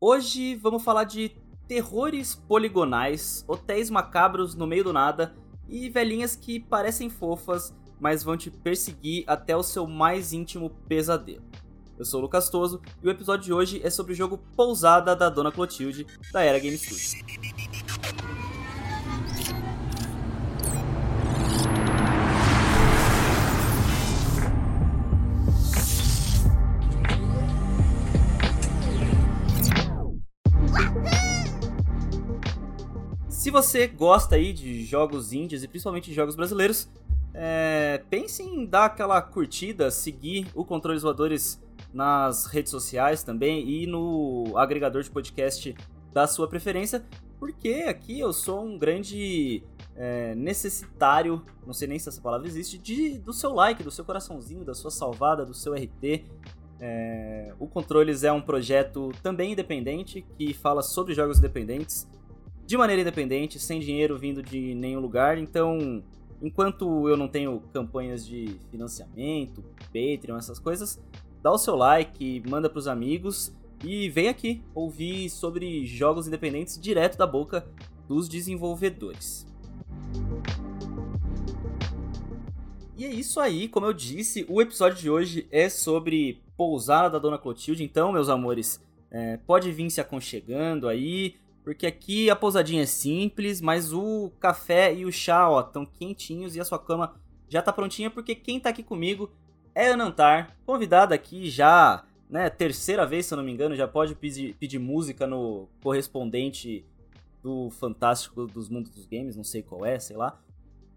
Hoje vamos falar de terrores poligonais, hotéis macabros no meio do nada e velhinhas que parecem fofas, mas vão te perseguir até o seu mais íntimo pesadelo. Eu sou o Lucas Toso e o episódio de hoje é sobre o jogo Pousada da Dona Clotilde, da Era Game Studios. Você gosta aí de jogos indies e principalmente de jogos brasileiros, é, pense em dar aquela curtida, seguir o Controles Voadores nas redes sociais também e no agregador de podcast da sua preferência, porque aqui eu sou um grande é, necessitário, não sei nem se essa palavra existe, de, do seu like, do seu coraçãozinho, da sua salvada, do seu RT. É, o Controles é um projeto também independente que fala sobre jogos independentes de maneira independente, sem dinheiro vindo de nenhum lugar. Então, enquanto eu não tenho campanhas de financiamento, Patreon, essas coisas, dá o seu like, manda pros amigos e vem aqui ouvir sobre jogos independentes direto da boca dos desenvolvedores. E é isso aí, como eu disse, o episódio de hoje é sobre Pousada da Dona Clotilde. Então, meus amores, é, pode vir se aconchegando aí, porque aqui a pousadinha é simples, mas o café e o chá, ó, estão quentinhos e a sua cama já tá prontinha, porque quem tá aqui comigo é a Nantar, convidada aqui já, né, terceira vez, se eu não me engano, já pode pedir, pedir música no correspondente do Fantástico dos Mundos dos Games, não sei qual é, sei lá.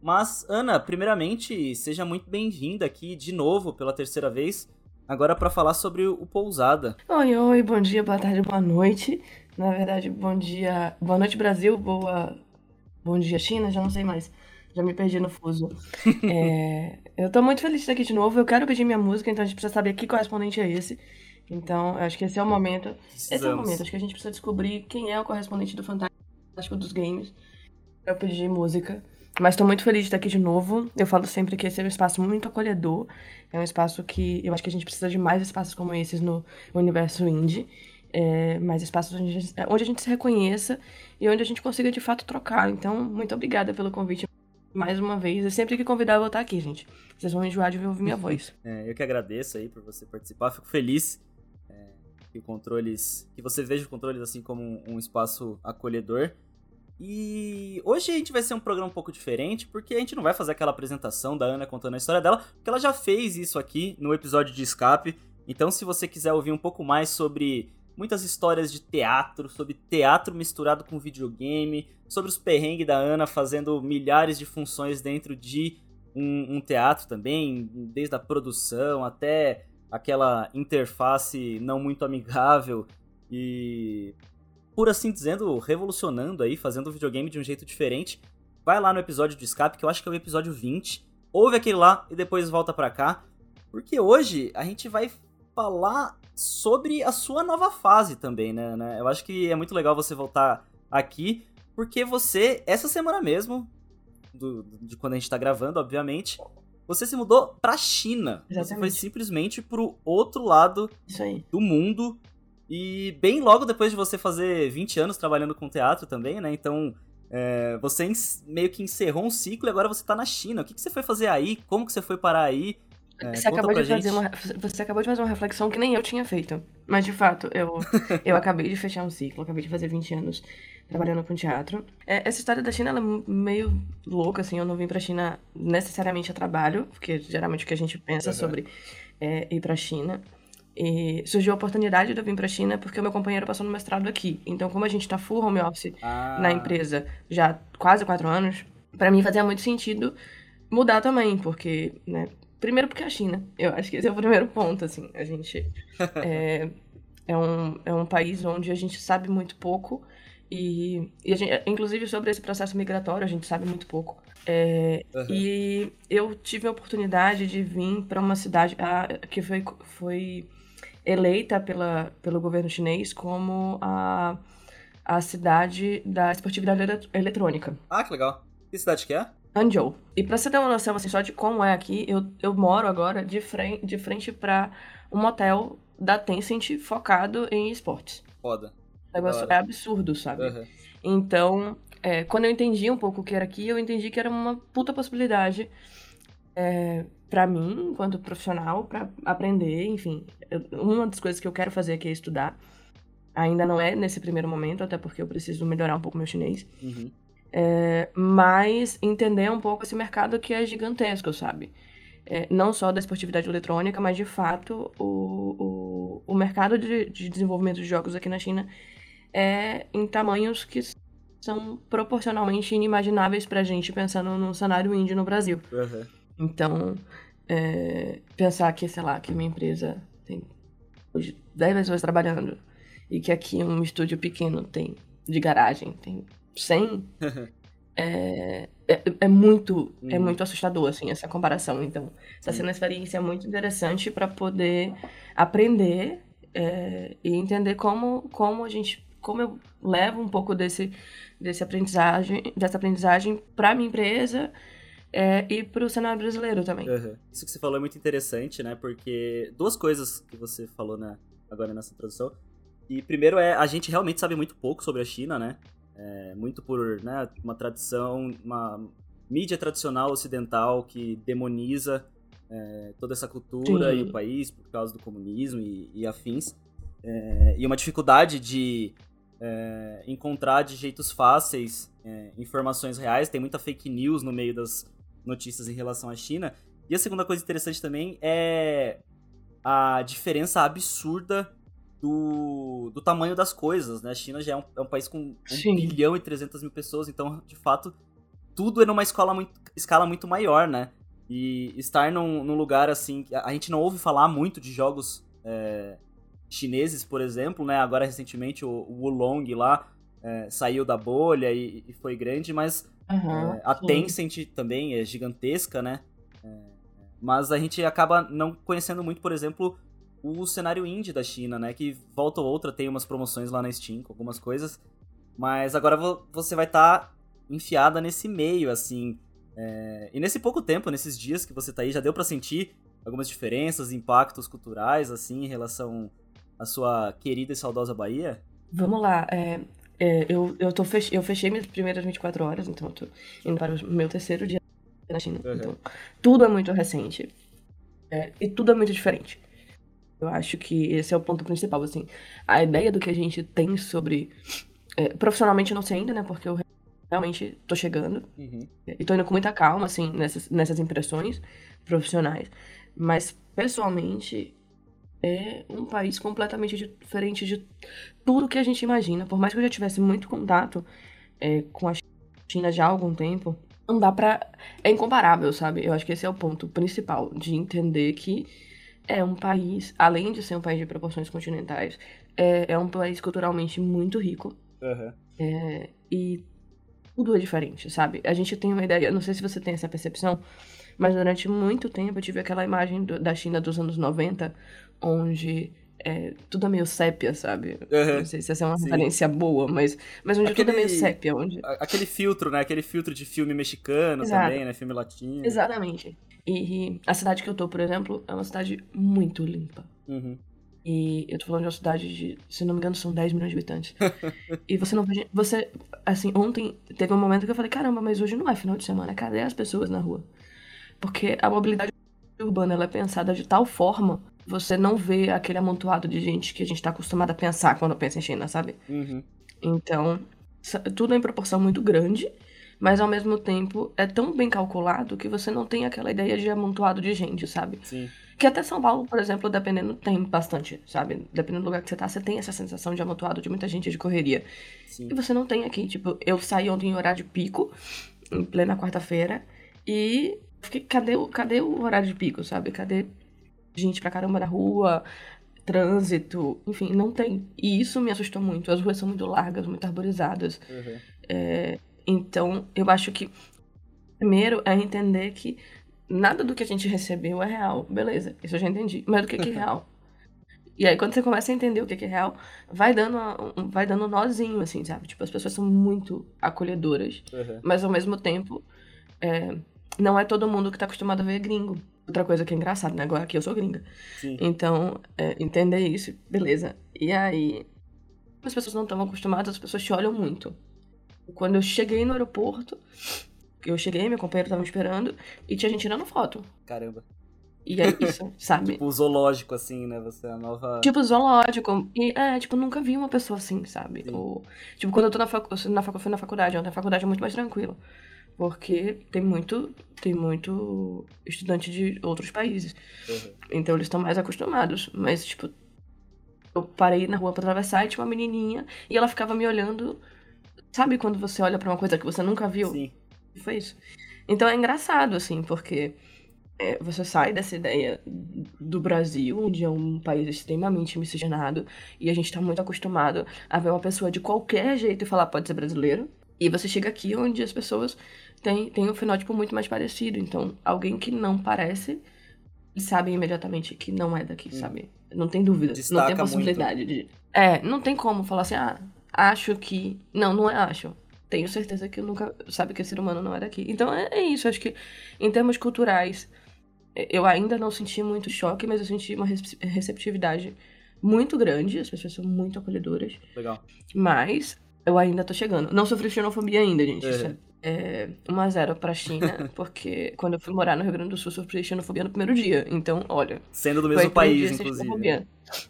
Mas, Ana, primeiramente, seja muito bem-vinda aqui de novo pela terceira vez, agora para falar sobre o Pousada. Oi, oi, bom dia, boa tarde, boa noite. Na verdade, bom dia. Boa noite, Brasil. Boa. Bom dia, China. Já não sei mais. Já me perdi no fuso. é... Eu tô muito feliz de estar aqui de novo. Eu quero pedir minha música, então a gente precisa saber que correspondente é esse. Então, acho que esse é o momento. Precisamos. Esse é o momento. Acho que a gente precisa descobrir quem é o correspondente do Fantástico dos Games. Eu pedir música. Mas estou muito feliz de estar aqui de novo. Eu falo sempre que esse é um espaço muito acolhedor. É um espaço que eu acho que a gente precisa de mais espaços como esses no universo indie é, mais espaços onde a, gente, onde a gente se reconheça e onde a gente consiga de fato trocar. Então, muito obrigada pelo convite mais uma vez. E sempre que convidar, eu vou estar aqui, gente. Vocês vão enjoar de ouvir minha voz. É, eu que agradeço aí por você participar. Fico feliz é, que o controles. que você veja o controles assim como um, um espaço acolhedor. E hoje a gente vai ser um programa um pouco diferente, porque a gente não vai fazer aquela apresentação da Ana contando a história dela, porque ela já fez isso aqui no episódio de escape. Então, se você quiser ouvir um pouco mais sobre muitas histórias de teatro, sobre teatro misturado com videogame, sobre os perrengues da Ana fazendo milhares de funções dentro de um, um teatro também, desde a produção até aquela interface não muito amigável e, por assim dizendo, revolucionando aí, fazendo o videogame de um jeito diferente. Vai lá no episódio de escape, que eu acho que é o episódio 20. Ouve aquele lá e depois volta pra cá. Porque hoje a gente vai falar sobre a sua nova fase também, né, né? Eu acho que é muito legal você voltar aqui, porque você, essa semana mesmo, do, de quando a gente tá gravando, obviamente, você se mudou pra China. Exatamente. Você foi simplesmente pro outro lado do mundo. E bem logo depois de você fazer 20 anos trabalhando com teatro também, né? Então, é, você meio que encerrou um ciclo e agora você tá na China. O que, que você foi fazer aí? Como que você foi parar aí? É, você, acabou de fazer uma, você acabou de fazer uma reflexão que nem eu tinha feito. Mas, de fato, eu, eu acabei de fechar um ciclo, acabei de fazer 20 anos trabalhando com teatro. É, essa história da China, ela é meio louca, assim. Eu não vim pra China necessariamente a trabalho, porque geralmente o que a gente pensa uhum. sobre é ir pra China. E surgiu a oportunidade de eu vir pra China porque o meu companheiro passou no mestrado aqui. Então, como a gente tá full home office ah. na empresa já quase quatro anos, para mim fazia muito sentido mudar também, porque, né, Primeiro porque é a China. Eu acho que esse é o primeiro ponto, assim. A gente é, é, um, é um país onde a gente sabe muito pouco e, e gente, inclusive sobre esse processo migratório a gente sabe muito pouco. É, uhum. E eu tive a oportunidade de vir para uma cidade a, que foi, foi eleita pela, pelo governo chinês como a, a cidade da esportividade eletrônica. Ah, que legal. Que cidade que é? Anjou. E pra você ter uma noção assim, só de como é aqui, eu, eu moro agora de frente, de frente pra um motel da Tencent focado em esportes. Foda. O negócio é absurdo, sabe? Uhum. Então, é, quando eu entendi um pouco o que era aqui, eu entendi que era uma puta possibilidade é, para mim, enquanto profissional, para aprender, enfim. Eu, uma das coisas que eu quero fazer aqui é estudar. Ainda não é nesse primeiro momento, até porque eu preciso melhorar um pouco meu chinês. Uhum. É, mas entender um pouco esse mercado que é gigantesco, sabe? É, não só da esportividade eletrônica, mas de fato o, o, o mercado de, de desenvolvimento de jogos aqui na China é em tamanhos que são proporcionalmente inimagináveis pra gente pensando no cenário indie no Brasil. Uhum. Então, é, pensar que, sei lá, que minha empresa tem hoje 10 pessoas trabalhando e que aqui um estúdio pequeno tem de garagem, tem 100, é, é, é, muito é uhum. muito assustador, assim, essa comparação. Então, está sendo uma experiência muito interessante para poder aprender é, e entender como, como a gente como eu levo um pouco desse, desse aprendizagem, dessa aprendizagem para minha empresa é, e para o cenário brasileiro também. Uhum. Isso que você falou é muito interessante, né? Porque duas coisas que você falou né, agora nessa introdução. E primeiro é, a gente realmente sabe muito pouco sobre a China, né? É, muito por né, uma tradição, uma mídia tradicional ocidental que demoniza é, toda essa cultura Sim. e o país por causa do comunismo e, e afins. É, e uma dificuldade de é, encontrar de jeitos fáceis é, informações reais. Tem muita fake news no meio das notícias em relação à China. E a segunda coisa interessante também é a diferença absurda do, do tamanho das coisas, né? A China já é um, é um país com 1 bilhão e 300 mil pessoas, então, de fato, tudo é numa escala muito, escala muito maior, né? E estar num, num lugar assim... A gente não ouve falar muito de jogos é, chineses, por exemplo, né? Agora, recentemente, o, o Wulong lá é, saiu da bolha e, e, foi grande, mas uhum, é, a sim. Tencent também é gigantesca, né? É, mas a gente acaba não conhecendo muito, por exemplo, o cenário indie da China, né? Que volta ou outra tem umas promoções lá na Steam com algumas coisas. Mas agora você vai estar tá enfiada nesse meio, assim. É... E nesse pouco tempo, nesses dias que você tá aí, já deu para sentir algumas diferenças, impactos culturais, assim, em relação à sua querida e saudosa Bahia? Vamos lá. É, é, eu, eu, tô fech... eu fechei minhas primeiras 24 horas, então eu tô indo para o meu terceiro dia na China. Uhum. Então, tudo é muito recente. É, e tudo é muito diferente. Eu acho que esse é o ponto principal, assim. A ideia do que a gente tem sobre... É, profissionalmente eu não sei ainda, né? Porque eu realmente tô chegando. Uhum. E tô indo com muita calma, assim, nessas, nessas impressões profissionais. Mas, pessoalmente, é um país completamente diferente de tudo que a gente imagina. Por mais que eu já tivesse muito contato é, com a China já há algum tempo, não dá pra. É incomparável, sabe? Eu acho que esse é o ponto principal, de entender que é um país, além de ser um país de proporções continentais, é, é um país culturalmente muito rico. Uhum. É, e tudo é diferente, sabe? A gente tem uma ideia, não sei se você tem essa percepção, mas durante muito tempo eu tive aquela imagem do, da China dos anos 90, onde é, tudo é meio sépia, sabe? Uhum. Não sei se essa é uma Sim. referência boa, mas, mas onde aquele, tudo é meio sépia. Onde... Aquele filtro, né? Aquele filtro de filme mexicano Exato. também, né? Filme latino. Exatamente. E a cidade que eu tô, por exemplo, é uma cidade muito limpa. Uhum. E eu tô falando de uma cidade de, se não me engano, são 10 milhões de habitantes. e você não vê. Você, assim, ontem teve um momento que eu falei: caramba, mas hoje não é final de semana, cadê as pessoas na rua? Porque a mobilidade urbana ela é pensada de tal forma você não vê aquele amontoado de gente que a gente tá acostumado a pensar quando pensa em China, sabe? Uhum. Então, tudo é em proporção muito grande mas ao mesmo tempo é tão bem calculado que você não tem aquela ideia de amontoado de gente, sabe? Sim. Que até São Paulo, por exemplo, dependendo, tem bastante, sabe? Dependendo do lugar que você tá, você tem essa sensação de amontoado de muita gente de correria. Sim. E você não tem aqui. Tipo, eu saí ontem em horário de pico, em plena quarta-feira, e fiquei, cadê, o, cadê o horário de pico, sabe? Cadê gente pra caramba na rua? Trânsito, enfim, não tem. E isso me assustou muito. As ruas são muito largas, muito arborizadas. Uhum. É, então, eu acho que primeiro é entender que nada do que a gente recebeu é real. Beleza, isso eu já entendi. Mas o que, que é real? E aí, quando você começa a entender o que, que é real, vai dando, um, vai dando um nozinho, assim, sabe? Tipo, as pessoas são muito acolhedoras. Uhum. Mas, ao mesmo tempo, é, não é todo mundo que tá acostumado a ver gringo. Outra coisa que é engraçada, né? Agora aqui eu sou gringa. Sim. Então, é, entender isso, beleza. E aí, as pessoas não estão acostumadas, as pessoas te olham muito. Quando eu cheguei no aeroporto, eu cheguei, meu companheiro tava me esperando, e tinha gente tirando foto. Caramba. E é isso, sabe? tipo zoológico, assim, né? Você é a nova. Tipo, zoológico. E é, tipo, nunca vi uma pessoa assim, sabe? Ou, tipo, quando eu tô na, facu... na, fui na faculdade, ontem a faculdade é muito mais tranquila. Porque tem muito, tem muito estudante de outros países. Uhum. Então eles estão mais acostumados. Mas, tipo, eu parei na rua pra atravessar e tinha uma menininha e ela ficava me olhando. Sabe quando você olha para uma coisa que você nunca viu? Sim. Foi isso. Então é engraçado, assim, porque é, você sai dessa ideia do Brasil, onde é um país extremamente miscigenado, e a gente está muito acostumado a ver uma pessoa de qualquer jeito e falar pode ser brasileiro. E você chega aqui onde as pessoas têm, têm um fenótipo muito mais parecido. Então, alguém que não parece, sabe imediatamente que não é daqui, hum. sabe? Não tem dúvida. Destaca não tem possibilidade muito. de. É, não tem como falar assim, ah, acho que. Não, não é acho tenho certeza que eu nunca sabe que esse ser humano não é daqui. Então é, é, isso, acho que em termos culturais eu ainda não senti muito choque, mas eu senti uma receptividade muito grande. As pessoas são muito acolhedoras. Legal. Mas eu ainda tô chegando. Não sofri xenofobia ainda, gente. Uhum. É 1 a 0 pra China, porque quando eu fui morar no Rio Grande do Sul, sofri xenofobia no primeiro dia. Então, olha. Sendo do mesmo país, inclusive.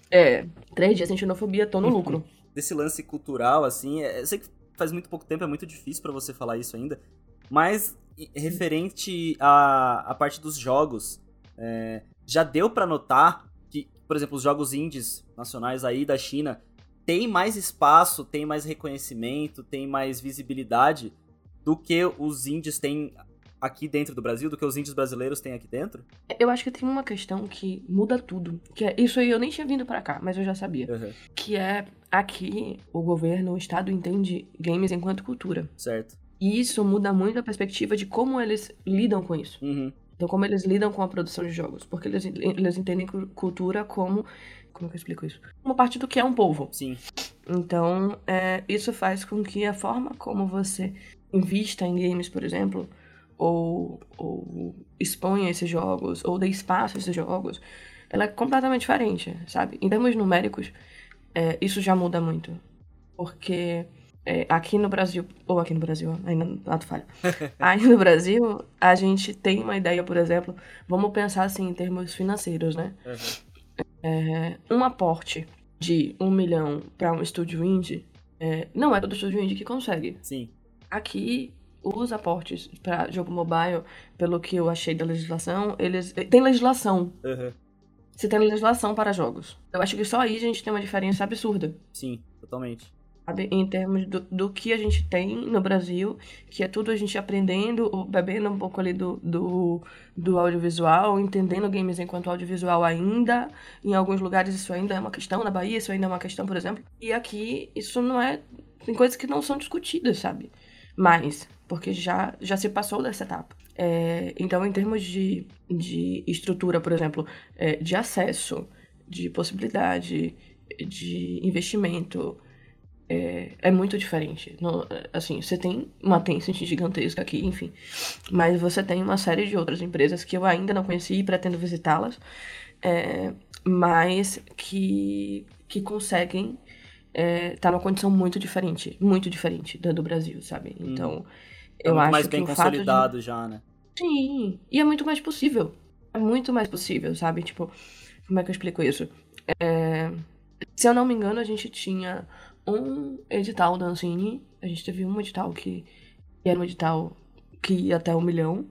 É, três dias sem xenofobia, tô no lucro. Desse lance cultural, assim, é, eu sei que faz muito pouco tempo, é muito difícil para você falar isso ainda. Mas referente à, à parte dos jogos, é, já deu para notar que, por exemplo, os jogos indies nacionais aí da China tem mais espaço, tem mais reconhecimento, tem mais visibilidade do que os indies têm aqui dentro do Brasil, do que os indies brasileiros têm aqui dentro? Eu acho que tem uma questão que muda tudo. Que é, isso aí eu nem tinha vindo para cá, mas eu já sabia. Uhum. Que é aqui o governo, o Estado entende games enquanto cultura. Certo. E isso muda muito a perspectiva de como eles lidam com isso. Uhum. Então, como eles lidam com a produção de jogos. Porque eles, eles entendem cultura como. Como é que eu explico isso? Uma parte do que é um povo. Sim. Então, é, isso faz com que a forma como você invista em games, por exemplo, ou, ou exponha esses jogos, ou dê espaço a esses jogos, ela é completamente diferente, sabe? Em termos numéricos, é, isso já muda muito. Porque é, aqui no Brasil, ou aqui no Brasil, ainda tu falha. Aí no Brasil, a gente tem uma ideia, por exemplo, vamos pensar assim em termos financeiros, né? Uhum. É, um aporte de um milhão para um estúdio indie, é, não é todo estúdio indie que consegue. Sim. Aqui, os aportes para jogo mobile, pelo que eu achei da legislação, eles. Tem legislação. Uhum. Você tem legislação para jogos. Eu acho que só aí a gente tem uma diferença absurda. Sim, totalmente sabe? Em termos do, do que a gente tem no Brasil, que é tudo a gente aprendendo, bebendo um pouco ali do, do, do audiovisual, entendendo games enquanto audiovisual ainda. Em alguns lugares isso ainda é uma questão, na Bahia isso ainda é uma questão, por exemplo. E aqui isso não é. Tem coisas que não são discutidas, sabe? Mas, porque já, já se passou dessa etapa. É, então, em termos de, de estrutura, por exemplo, é, de acesso, de possibilidade, de investimento, é, é muito diferente. No, assim, você tem uma Tencent gigantesca aqui, enfim. Mas você tem uma série de outras empresas que eu ainda não conheci e pretendo visitá-las. É, mas que, que conseguem estar é, tá numa condição muito diferente. Muito diferente da do Brasil, sabe? Hum. Então, hum. Eu é acho mais bem consolidado de... já, né? Sim. E é muito mais possível. É muito mais possível, sabe? Tipo, como é que eu explico isso? É, se eu não me engano, a gente tinha um edital da Ancine. A gente teve um edital que, era um edital que ia até um milhão.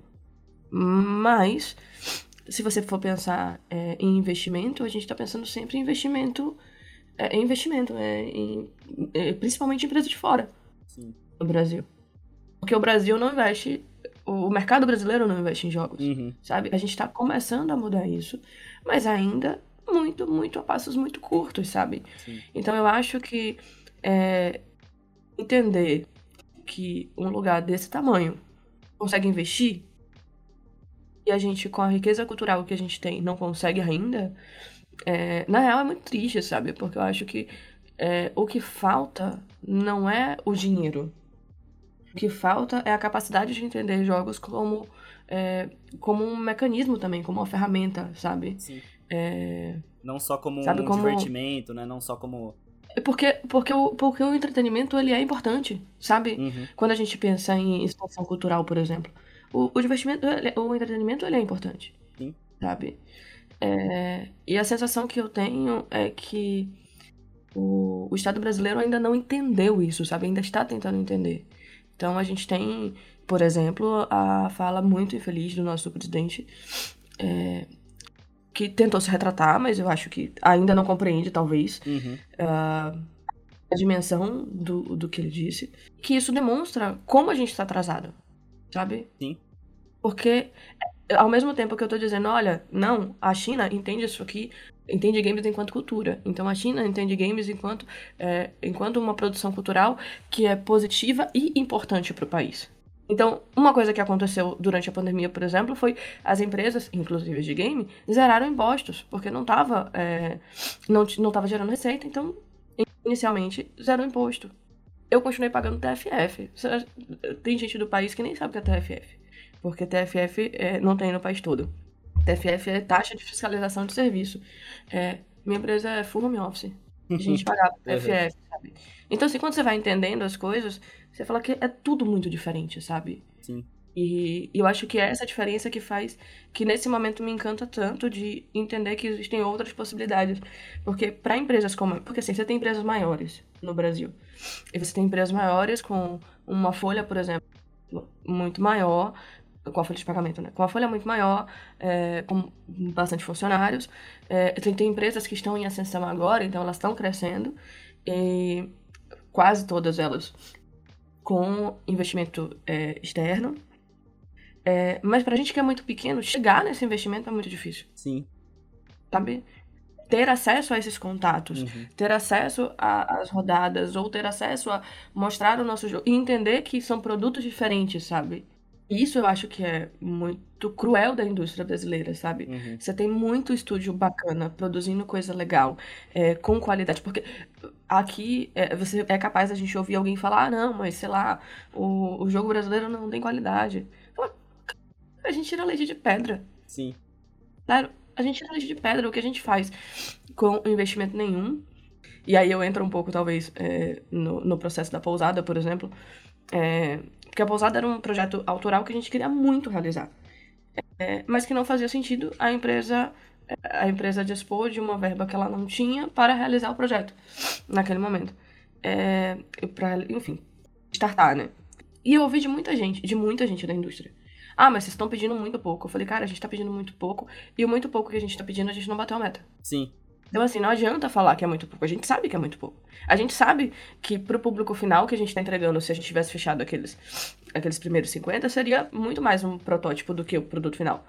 Mas, se você for pensar é, em investimento, a gente está pensando sempre em investimento. É, em investimento, é, em, é, principalmente em empresas de fora Sim. no Brasil. Porque o Brasil não investe. O mercado brasileiro não investe em jogos, uhum. sabe? A gente está começando a mudar isso, mas ainda muito, muito a passos muito curtos, sabe? Sim. Então eu acho que é, entender que um lugar desse tamanho consegue investir e a gente, com a riqueza cultural que a gente tem, não consegue ainda, é, na real é muito triste, sabe? Porque eu acho que é, o que falta não é o dinheiro. O que falta é a capacidade de entender jogos como, é, como um mecanismo também, como uma ferramenta, sabe? Sim. É, não só como um como... divertimento, né? Não só como Porque, porque, o, porque o entretenimento ele é importante, sabe? Uhum. Quando a gente pensa em expansão cultural, por exemplo. O, o divertimento, o entretenimento ele é importante. Sim. Sabe? É, e a sensação que eu tenho é que o, o Estado brasileiro ainda não entendeu isso, sabe? Ainda está tentando entender. Então a gente tem, por exemplo, a fala muito infeliz do nosso presidente, é, que tentou se retratar, mas eu acho que ainda não compreende, talvez, uhum. uh, a dimensão do, do que ele disse. Que isso demonstra como a gente está atrasado, sabe? Sim. Porque, ao mesmo tempo que eu tô dizendo, olha, não, a China entende isso aqui, entende games enquanto cultura. Então a China entende games enquanto, é, enquanto uma produção cultural que é positiva e importante para o país. Então, uma coisa que aconteceu durante a pandemia, por exemplo, foi as empresas, inclusive de game, zeraram impostos, porque não estava é, não, não tava gerando receita, então, inicialmente, zerou imposto. Eu continuei pagando TFF. Tem gente do país que nem sabe o que é TFF, porque TFF é, não tem no país todo. TFF é taxa de fiscalização de serviço. É, minha empresa é full home office. A gente pagava TFF, sabe? Então, assim, quando você vai entendendo as coisas, você fala que é tudo muito diferente, sabe? Sim. E, eu acho que é essa diferença que faz que nesse momento me encanta tanto de entender que existem outras possibilidades. Porque para empresas como. Porque assim, você tem empresas maiores no Brasil. E você tem empresas maiores com uma folha, por exemplo, muito maior. Com a folha de pagamento, né? Com a folha muito maior, é, com bastante funcionários. É, tem, tem empresas que estão em ascensão agora, então elas estão crescendo. E quase todas elas com investimento é, externo. É, mas pra gente que é muito pequeno, chegar nesse investimento é muito difícil. Sim. Sabe? Ter acesso a esses contatos, uhum. ter acesso às rodadas, ou ter acesso a mostrar o nosso jogo e entender que são produtos diferentes, sabe? Isso eu acho que é muito cruel da indústria brasileira, sabe? Uhum. Você tem muito estúdio bacana, produzindo coisa legal, é, com qualidade. Porque aqui é, você é capaz a gente ouvir alguém falar, ah, não, mas sei lá, o, o jogo brasileiro não tem qualidade. A gente tira leite de pedra. Sim. Claro, a gente tira leite de pedra. O que a gente faz com investimento nenhum. E aí eu entro um pouco, talvez, é, no, no processo da pousada, por exemplo. É, porque a Pousada era um projeto autoral que a gente queria muito realizar. É, mas que não fazia sentido a empresa a empresa dispor de uma verba que ela não tinha para realizar o projeto naquele momento. É, pra, enfim, startar, né? E eu ouvi de muita gente, de muita gente da indústria. Ah, mas vocês estão pedindo muito pouco. Eu falei, cara, a gente tá pedindo muito pouco. E o muito pouco que a gente tá pedindo, a gente não bateu a meta. Sim. Então, assim, não adianta falar que é muito pouco. A gente sabe que é muito pouco. A gente sabe que pro público final que a gente tá entregando, se a gente tivesse fechado aqueles, aqueles primeiros 50, seria muito mais um protótipo do que o produto final.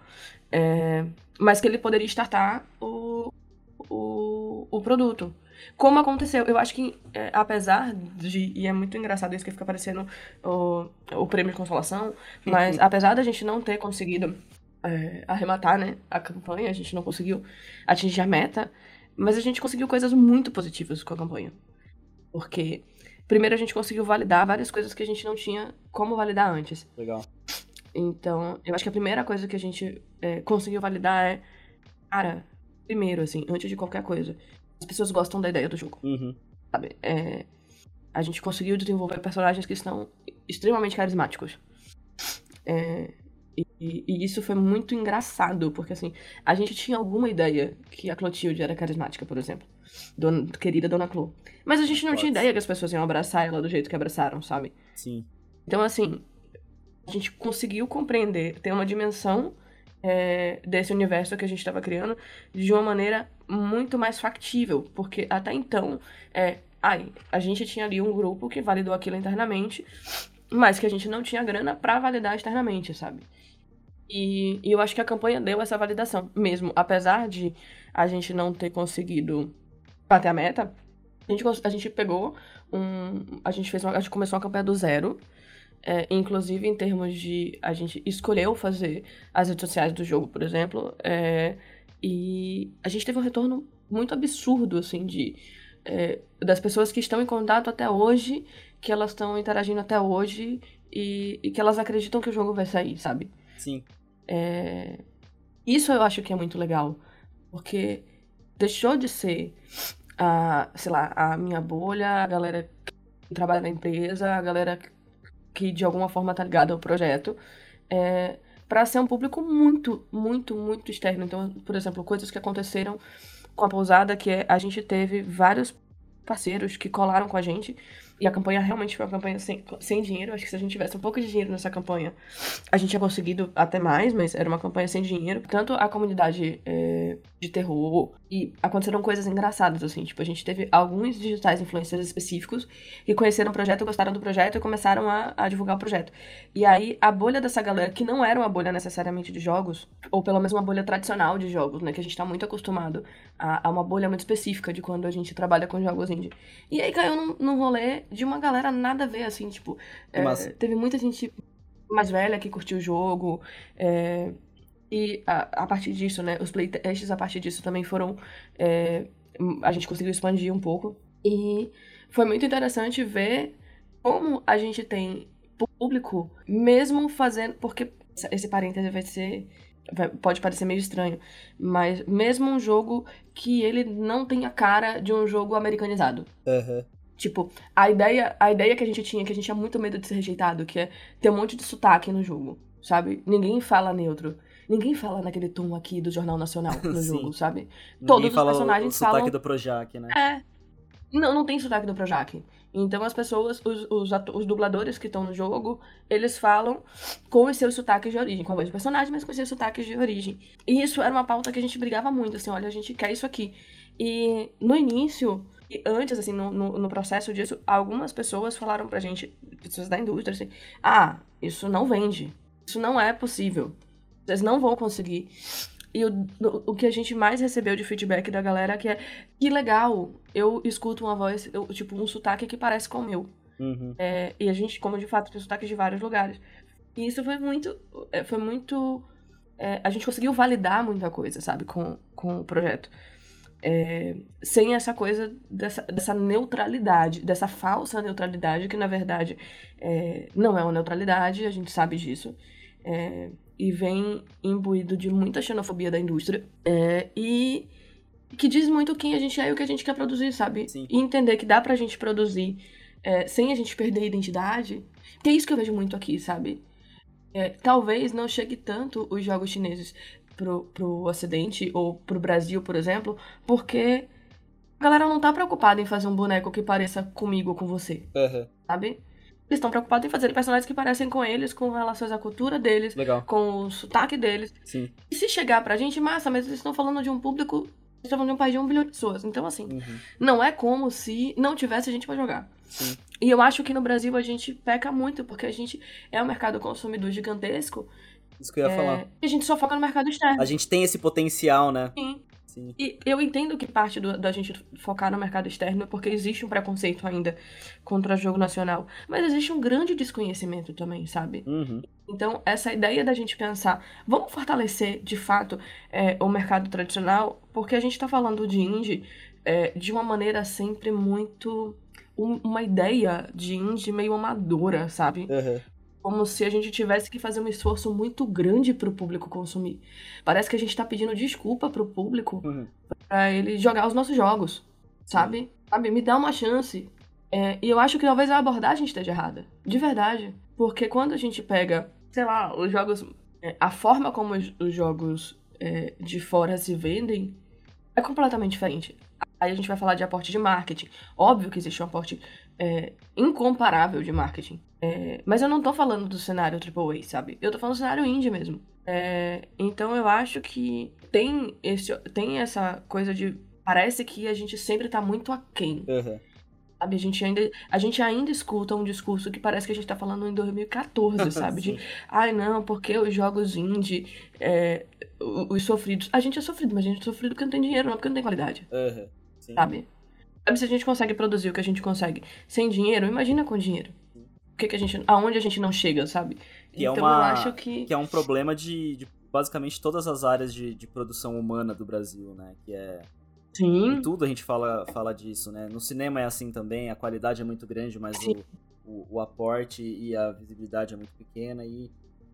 É, mas que ele poderia startar o, o, o produto. Como aconteceu? Eu acho que, é, apesar de. E é muito engraçado isso que fica parecendo o, o prêmio de consolação, mas uhum. apesar da gente não ter conseguido é, arrematar né, a campanha, a gente não conseguiu atingir a meta. Mas a gente conseguiu coisas muito positivas com a campanha. Porque, primeiro, a gente conseguiu validar várias coisas que a gente não tinha como validar antes. Legal. Então, eu acho que a primeira coisa que a gente é, conseguiu validar é. Cara, primeiro, assim, antes de qualquer coisa, as pessoas gostam da ideia do jogo. Uhum. Sabe? É, a gente conseguiu desenvolver personagens que estão extremamente carismáticos. É, e, e, isso foi muito engraçado, porque assim, a gente tinha alguma ideia que a Clotilde era carismática, por exemplo. Dona, querida Dona Clo. Mas a gente não tinha ideia que as pessoas iam abraçar ela do jeito que abraçaram, sabe? Sim. Então, assim, a gente conseguiu compreender, ter uma dimensão é, desse universo que a gente estava criando de uma maneira muito mais factível. Porque até então, é, ai, a gente tinha ali um grupo que validou aquilo internamente, mas que a gente não tinha grana para validar externamente, sabe? E, e, eu acho que a campanha deu essa validação, mesmo apesar de a gente não ter conseguido bater a meta. A gente, a gente pegou um. A gente fez uma, a gente começou uma campanha do zero. É, inclusive em termos de. A gente escolheu fazer as redes sociais do jogo, por exemplo. É, e a gente teve um retorno muito absurdo, assim, de. É, das pessoas que estão em contato até hoje, que elas estão interagindo até hoje e, e que elas acreditam que o jogo vai sair, sabe? Sim. É... Isso eu acho que é muito legal, porque deixou de ser a, sei lá, a minha bolha, a galera que trabalha na empresa, a galera que de alguma forma tá ligada ao projeto, é, para ser um público muito, muito, muito externo. Então, por exemplo, coisas que aconteceram com a pousada, que é, a gente teve vários parceiros que colaram com a gente e a campanha realmente foi uma campanha sem, sem dinheiro. Acho que se a gente tivesse um pouco de dinheiro nessa campanha, a gente tinha conseguido até mais, mas era uma campanha sem dinheiro. Tanto a comunidade é, de terror e aconteceram coisas engraçadas, assim. Tipo, a gente teve alguns digitais influencers específicos que conheceram o projeto, gostaram do projeto e começaram a, a divulgar o projeto. E aí, a bolha dessa galera, que não era uma bolha necessariamente de jogos, ou pelo menos uma bolha tradicional de jogos, né? Que a gente tá muito acostumado a, uma bolha muito específica de quando a gente trabalha com jogos indie. E aí caiu num, num rolê de uma galera nada a ver, assim, tipo. É, teve muita gente mais velha que curtiu o jogo. É, e a, a, partir disso, né? Os playtests a partir disso também foram. É, a gente conseguiu expandir um pouco. E foi muito interessante ver como a gente tem público, mesmo fazendo. Porque esse parêntese vai ser. Pode parecer meio estranho, mas mesmo um jogo que ele não tem a cara de um jogo americanizado. Uhum. Tipo, a ideia, a ideia que a gente tinha, que a gente tinha muito medo de ser rejeitado, que é ter um monte de sotaque no jogo, sabe? Ninguém fala neutro. Ninguém fala naquele tom aqui do Jornal Nacional no jogo, sabe? Ninguém Todos os personagens o, o falam. sotaque do Projac, né? É. Não, não tem sotaque do Projac. Então as pessoas, os, os, os dubladores que estão no jogo, eles falam com os seus sotaques de origem, com a voz do personagem, mas com os seus sotaques de origem. E isso era uma pauta que a gente brigava muito, assim, olha, a gente quer isso aqui. E no início, e antes, assim, no, no, no, processo disso, algumas pessoas falaram pra gente, pessoas da indústria, assim, ah, isso não vende. Isso não é possível. Vocês não vão conseguir. E o, o que a gente mais recebeu de feedback da galera é que é que legal, eu escuto uma voz, eu, tipo, um sotaque que parece com o meu. Uhum. É, e a gente, como de fato, tem sotaques de vários lugares. E isso foi muito. É, foi muito. É, a gente conseguiu validar muita coisa, sabe, com, com o projeto. É, sem essa coisa dessa, dessa neutralidade, dessa falsa neutralidade, que na verdade é, não é uma neutralidade, a gente sabe disso, e vem imbuído de muita xenofobia da indústria, é, e que diz muito quem a gente é e o que a gente quer produzir, sabe? Sim. E entender que dá pra gente produzir é, sem a gente perder a identidade, que é isso que eu vejo muito aqui, sabe? É, talvez não chegue tanto os jogos chineses pro, pro Ocidente ou pro Brasil, por exemplo, porque a galera não tá preocupada em fazer um boneco que pareça comigo ou com você. Uhum. Sabe? Eles estão preocupados em fazer personagens que parecem com eles, com relações à cultura deles, Legal. com o sotaque deles. Sim. E se chegar pra gente, massa, mas eles estão falando de um público. Eles estão falando de um país de um bilhão de pessoas. Então, assim, uhum. não é como se não tivesse gente pra jogar. Sim. E eu acho que no Brasil a gente peca muito, porque a gente é um mercado consumidor gigantesco isso que eu ia é... falar. E a gente só foca no mercado externo. A gente tem esse potencial, né? Sim. Sim. E eu entendo que parte do, da gente focar no mercado externo é porque existe um preconceito ainda contra o jogo nacional. Mas existe um grande desconhecimento também, sabe? Uhum. Então, essa ideia da gente pensar, vamos fortalecer de fato é, o mercado tradicional, porque a gente tá falando de indie é, de uma maneira sempre muito. Um, uma ideia de indie meio amadora, sabe? Uhum como se a gente tivesse que fazer um esforço muito grande para o público consumir. Parece que a gente está pedindo desculpa para o público uhum. para ele jogar os nossos jogos, sabe? Sabe? Me dá uma chance. É, e eu acho que talvez a abordagem esteja errada, de verdade, porque quando a gente pega, sei lá, os jogos, é, a forma como os, os jogos é, de fora se vendem é completamente diferente. Aí a gente vai falar de aporte de marketing. Óbvio que existe um aporte é, incomparável de marketing. É, mas eu não tô falando do cenário AAA, sabe? Eu tô falando do cenário indie mesmo. É, então eu acho que tem, esse, tem essa coisa de. Parece que a gente sempre tá muito aquém. Uhum. Sabe? A gente, ainda, a gente ainda escuta um discurso que parece que a gente tá falando em 2014, sabe? de, ai não, porque os jogos indie, é, os sofridos. A gente é sofrido, mas a gente é sofrido porque não tem dinheiro, não porque não tem qualidade. Uhum. Sabe? Sabe, se a gente consegue produzir o que a gente consegue sem dinheiro, imagina com dinheiro. O que, que a gente. aonde a gente não chega, sabe? Que é então é uma, eu acho que. Que é um problema de, de basicamente todas as áreas de, de produção humana do Brasil, né? Que é. Sim. Em tudo a gente fala, fala disso, né? No cinema é assim também, a qualidade é muito grande, mas o, o, o, aporte e a visibilidade é muito pequena. E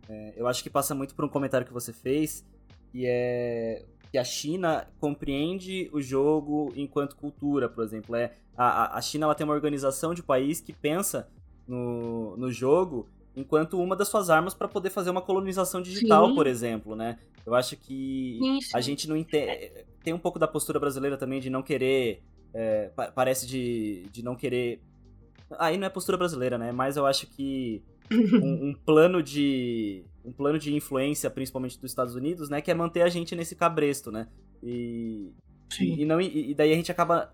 é, eu acho que passa muito por um comentário que você fez, e é que a China compreende o jogo enquanto cultura, por exemplo. É, a, a China ela tem uma organização de país que pensa no, no jogo enquanto uma das suas armas para poder fazer uma colonização digital, Sim. por exemplo, né? Eu acho que Isso. a gente não entende. Tem um pouco da postura brasileira também de não querer. É, parece de, de não querer. Aí não é postura brasileira, né? Mas eu acho que um, um, plano de. Um plano de influência, principalmente dos Estados Unidos, né? Que é manter a gente nesse cabresto, né? E. E, não, e, e daí a gente acaba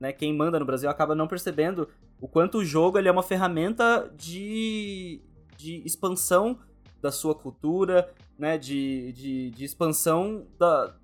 né, quem manda no Brasil acaba não percebendo o quanto o jogo ele é uma ferramenta de, de expansão da sua cultura, né, de, de, de expansão da,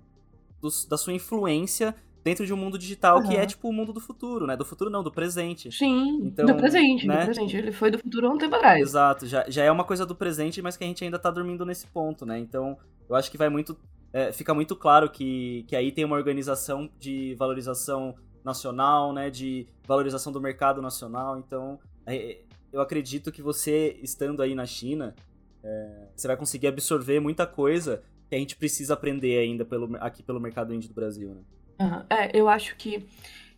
do, da sua influência dentro de um mundo digital uhum. que é tipo o mundo do futuro, né? Do futuro não, do presente. Sim, então, do presente, né? do presente. Ele foi do futuro há um tempo atrás. Exato, já, já é uma coisa do presente, mas que a gente ainda tá dormindo nesse ponto, né? Então, eu acho que vai muito... É, fica muito claro que, que aí tem uma organização de valorização nacional, né, de valorização do mercado nacional. Então, é, eu acredito que você, estando aí na China, é, você vai conseguir absorver muita coisa que a gente precisa aprender ainda pelo, aqui pelo mercado indie do Brasil, né? É, eu acho que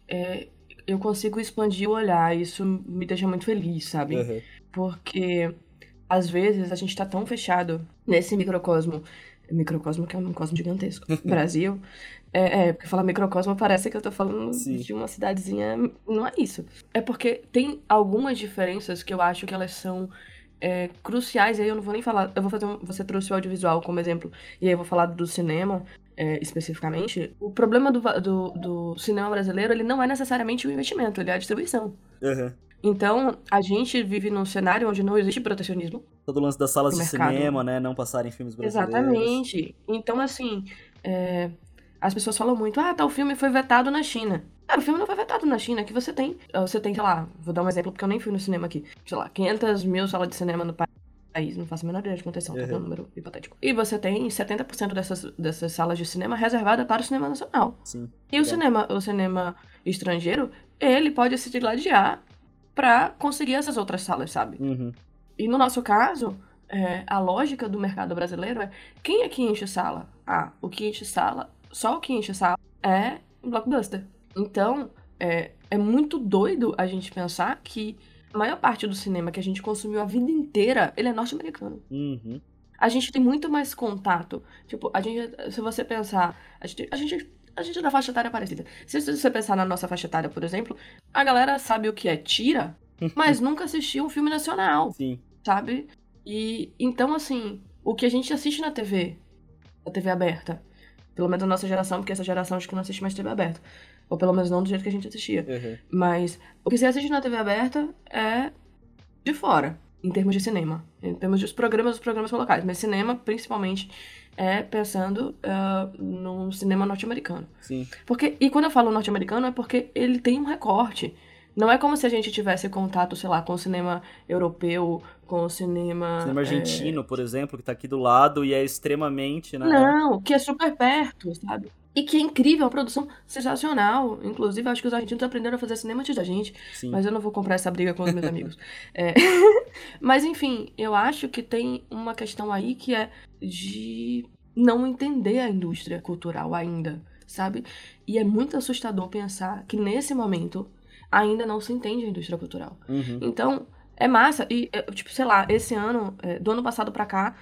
é, eu consigo expandir o olhar, isso me deixa muito feliz, sabe? Uhum. Porque às vezes a gente tá tão fechado nesse microcosmo, microcosmo que é um cosmo gigantesco, Brasil, é, é, porque falar microcosmo parece que eu tô falando Sim. de uma cidadezinha. Não é isso. É porque tem algumas diferenças que eu acho que elas são é, cruciais. E aí eu não vou nem falar. Eu vou fazer um, Você trouxe o audiovisual como exemplo, e aí eu vou falar do cinema. É, especificamente, o problema do, do, do, cinema brasileiro ele não é necessariamente o investimento, ele é a distribuição. Uhum. Então, a gente vive num cenário onde não existe protecionismo. Todo o lance das salas de mercado. cinema, né? Não passarem filmes brasileiros. Exatamente. Então, assim, é, as pessoas falam muito, ah, tal filme foi vetado na China. Cara, o filme não foi vetado na China, que você tem. Você tem, sei lá, vou dar um exemplo porque eu nem fui no cinema aqui. Sei lá, 500 mil salas de cinema no país. Não faço a menor ideia de quantas são, uhum. um número hipotético. E você tem 70% dessas, dessas salas de cinema reservadas para o cinema nacional. Sim. E o cinema, o cinema estrangeiro, ele pode se digladiar para conseguir essas outras salas, sabe? Uhum. E no nosso caso, é, a lógica do mercado brasileiro é quem é que enche sala? Ah, o que enche sala só o que enche sala é blockbuster. Então, é, é muito doido a gente pensar que a maior parte do cinema que a gente consumiu a vida inteira, ele é norte-americano. Uhum. A gente tem muito mais contato. Tipo, a gente, se você pensar, a gente, a gente, a gente é da faixa etária parecida. Se você pensar na nossa faixa etária, por exemplo, a galera sabe o que é tira, mas nunca assistiu um filme nacional. Sim. Sabe? E então, assim, o que a gente assiste na TV, na TV aberta, pelo menos a nossa geração, porque essa geração acho que não assiste mais TV aberta. Ou pelo menos não do jeito que a gente assistia. Uhum. Mas o que se assiste na TV aberta é de fora, em termos de cinema. Em termos dos programas, dos programas locais. Mas cinema, principalmente, é pensando uh, no cinema norte-americano. Sim. Porque, e quando eu falo norte-americano é porque ele tem um recorte. Não é como se a gente tivesse contato, sei lá, com o cinema europeu, com o cinema. Cinema argentino, é... por exemplo, que tá aqui do lado e é extremamente. Né? Não, que é super perto, sabe? E que é incrível, é uma produção sensacional. Inclusive, acho que os argentinos aprenderam a fazer cinema antes da gente. Sim. Mas eu não vou comprar essa briga com os meus amigos. É... mas, enfim, eu acho que tem uma questão aí que é de não entender a indústria cultural ainda, sabe? E é muito assustador pensar que nesse momento ainda não se entende a indústria cultural. Uhum. Então, é massa. E, tipo, sei lá, esse ano, é, do ano passado pra cá,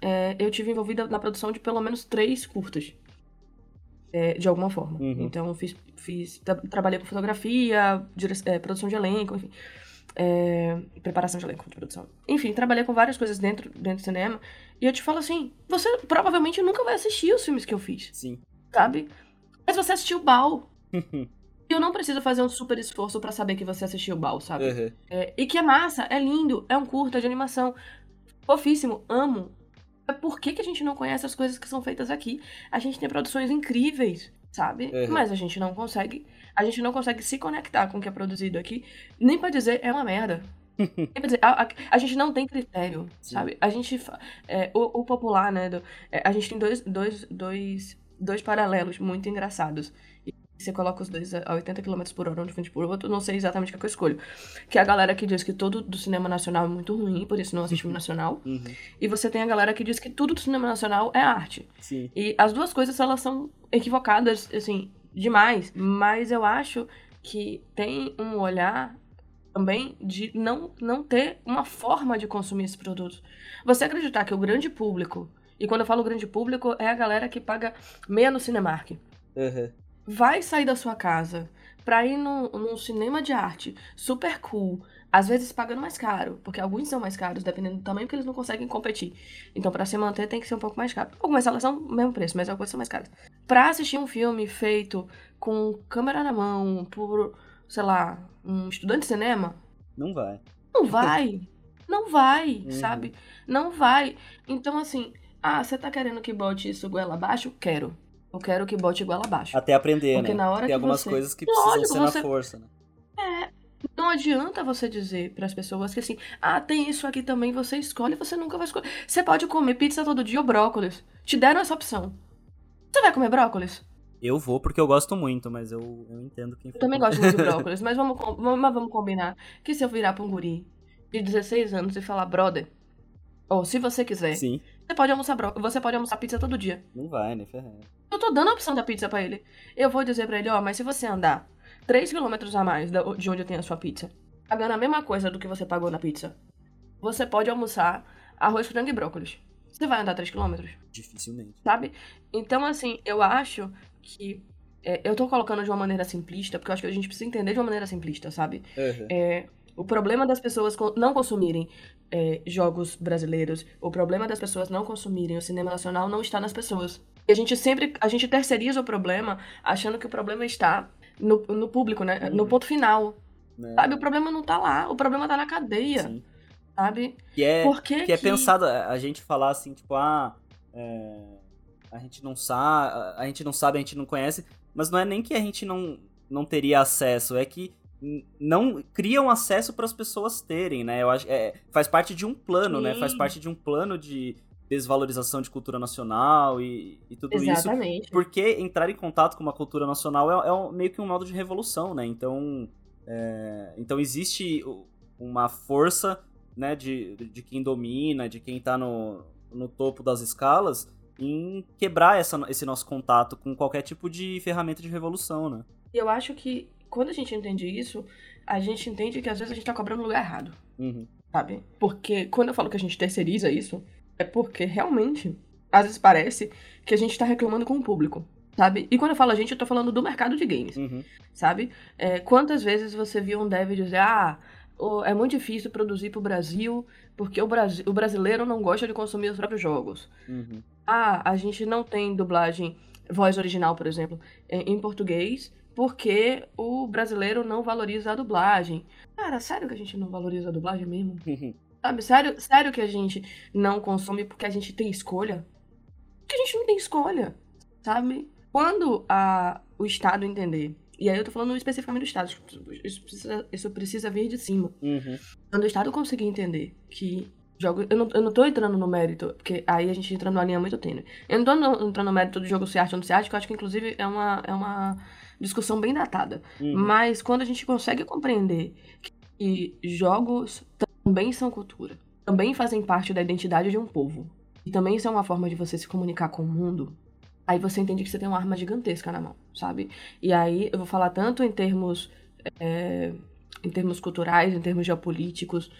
é, eu tive envolvida na produção de pelo menos três curtas. É, de alguma forma. Uhum. Então, fiz, fiz tra trabalhei com fotografia, é, produção de elenco, enfim. É, preparação de elenco de produção. Enfim, trabalhei com várias coisas dentro, dentro do cinema. E eu te falo assim: você provavelmente nunca vai assistir os filmes que eu fiz. Sim. Sabe? Mas você assistiu o Bal. eu não preciso fazer um super esforço para saber que você assistiu o Bal, sabe? Uhum. É, e que é massa, é lindo, é um curta de animação. Fofíssimo, amo. É por que, que a gente não conhece as coisas que são feitas aqui? A gente tem produções incríveis, sabe? Uhum. Mas a gente não consegue. A gente não consegue se conectar com o que é produzido aqui, nem pra dizer é uma merda. A, a, a, gente não tem critério, Sim. sabe? A gente. É, o, o, popular, né? Do, é, a gente tem dois, dois, dois, dois paralelos muito engraçados você coloca os dois a 80 km por hora, um de frente por outro, não sei exatamente o que eu escolho. Que é a galera que diz que todo do cinema nacional é muito ruim, por isso não assiste filme nacional. Uhum. E você tem a galera que diz que tudo do cinema nacional é arte. Sim. E as duas coisas, elas são equivocadas, assim, demais. Mas eu acho que tem um olhar também de não, não ter uma forma de consumir esse produto. Você acreditar que o grande público, e quando eu falo grande público, é a galera que paga meia no Cinemark. Uhum vai sair da sua casa pra ir num, num cinema de arte super cool, às vezes pagando mais caro, porque alguns são mais caros, dependendo do tamanho, porque eles não conseguem competir. Então, para se manter, tem que ser um pouco mais caro. Algumas salas são o mesmo preço, mas algumas são mais caras. Pra assistir um filme feito com câmera na mão, por, sei lá, um estudante de cinema. Não vai. Não vai. não vai, uhum. sabe? Não vai. Então, assim, ah, você tá querendo que bote isso goela abaixo? Quero. Eu quero que bote igual abaixo. Até aprender, Porque né? Na hora Tem que algumas você... coisas que precisam Lógico, ser você... na força, né? É. Não adianta você dizer para as pessoas que assim, ah, tem isso aqui também, você escolhe, você nunca vai escolher. Você pode comer pizza todo dia ou brócolis. Te deram essa opção. Você vai comer brócolis? Eu vou porque eu gosto muito, mas eu, eu entendo quem Eu também gosto muito de brócolis, mas vamos, vamos, vamos combinar que se eu virar pra um guri de 16 anos e falar, brother, ou se você quiser, Sim. Você pode almoçar bro... você pode almoçar pizza todo dia. Não vai, né, ferrando. Eu tô dando a opção da pizza para ele. Eu vou dizer para ele, ó, mas se você andar 3 km a mais de onde eu tenho a sua pizza, pagando a mesma coisa do que você pagou na pizza, você pode almoçar arroz, frango e brócolis. Você vai andar 3 km? Dificilmente. Sabe? Então, assim, eu acho que. É, eu tô colocando de uma maneira simplista, porque eu acho que a gente precisa entender de uma maneira simplista, sabe? Uhum. É, o problema das pessoas não consumirem é, jogos brasileiros, o problema das pessoas não consumirem o cinema nacional não está nas pessoas. E a gente sempre, a gente terceiriza o problema achando que o problema está no, no público, né? Uhum. No ponto final. É. Sabe? O problema não está lá, o problema está na cadeia. Sim. Sabe? Que é, Por que, que é pensado a gente falar assim, tipo, ah, é, a gente não sabe, a gente não sabe, a gente não conhece, mas não é nem que a gente não, não teria acesso, é que não criam acesso para as pessoas terem, né? Eu acho é, faz parte de um plano, Sim. né? Faz parte de um plano de desvalorização de cultura nacional e, e tudo Exatamente. isso. Porque entrar em contato com uma cultura nacional é, é um, meio que um modo de revolução, né? Então, é, então existe uma força né, de, de quem domina, de quem está no, no topo das escalas, em quebrar essa, esse nosso contato com qualquer tipo de ferramenta de revolução, né? Eu acho que quando a gente entende isso, a gente entende que às vezes a gente tá cobrando no lugar errado. Uhum. Sabe? Porque quando eu falo que a gente terceiriza isso, é porque realmente, às vezes parece que a gente tá reclamando com o público. Sabe? E quando eu falo a gente, eu tô falando do mercado de games. Uhum. Sabe? É, quantas vezes você viu um dev dizer, ah, é muito difícil produzir pro Brasil porque o, Brasil, o brasileiro não gosta de consumir os próprios jogos. Uhum. Ah, a gente não tem dublagem, voz original, por exemplo, em português porque o brasileiro não valoriza a dublagem. Cara, sério que a gente não valoriza a dublagem mesmo? Sabe, sério, sério que a gente não consome porque a gente tem escolha? Porque a gente não tem escolha, sabe? Quando a, o Estado entender, e aí eu tô falando especificamente do Estado, isso precisa, isso precisa vir de cima. Uhum. Quando o Estado conseguir entender que jogo. Eu não, eu não tô entrando no mérito, porque aí a gente entra numa linha muito tênue. Eu não tô entrando no mérito do jogo ser arte ou não ser arte, que eu acho que inclusive é uma, é uma discussão bem datada. Uhum. Mas quando a gente consegue compreender que jogos também são cultura, também fazem parte da identidade de um povo, e também são uma forma de você se comunicar com o mundo, aí você entende que você tem uma arma gigantesca na mão, sabe? E aí eu vou falar tanto em termos. É, em termos culturais, em termos geopolíticos,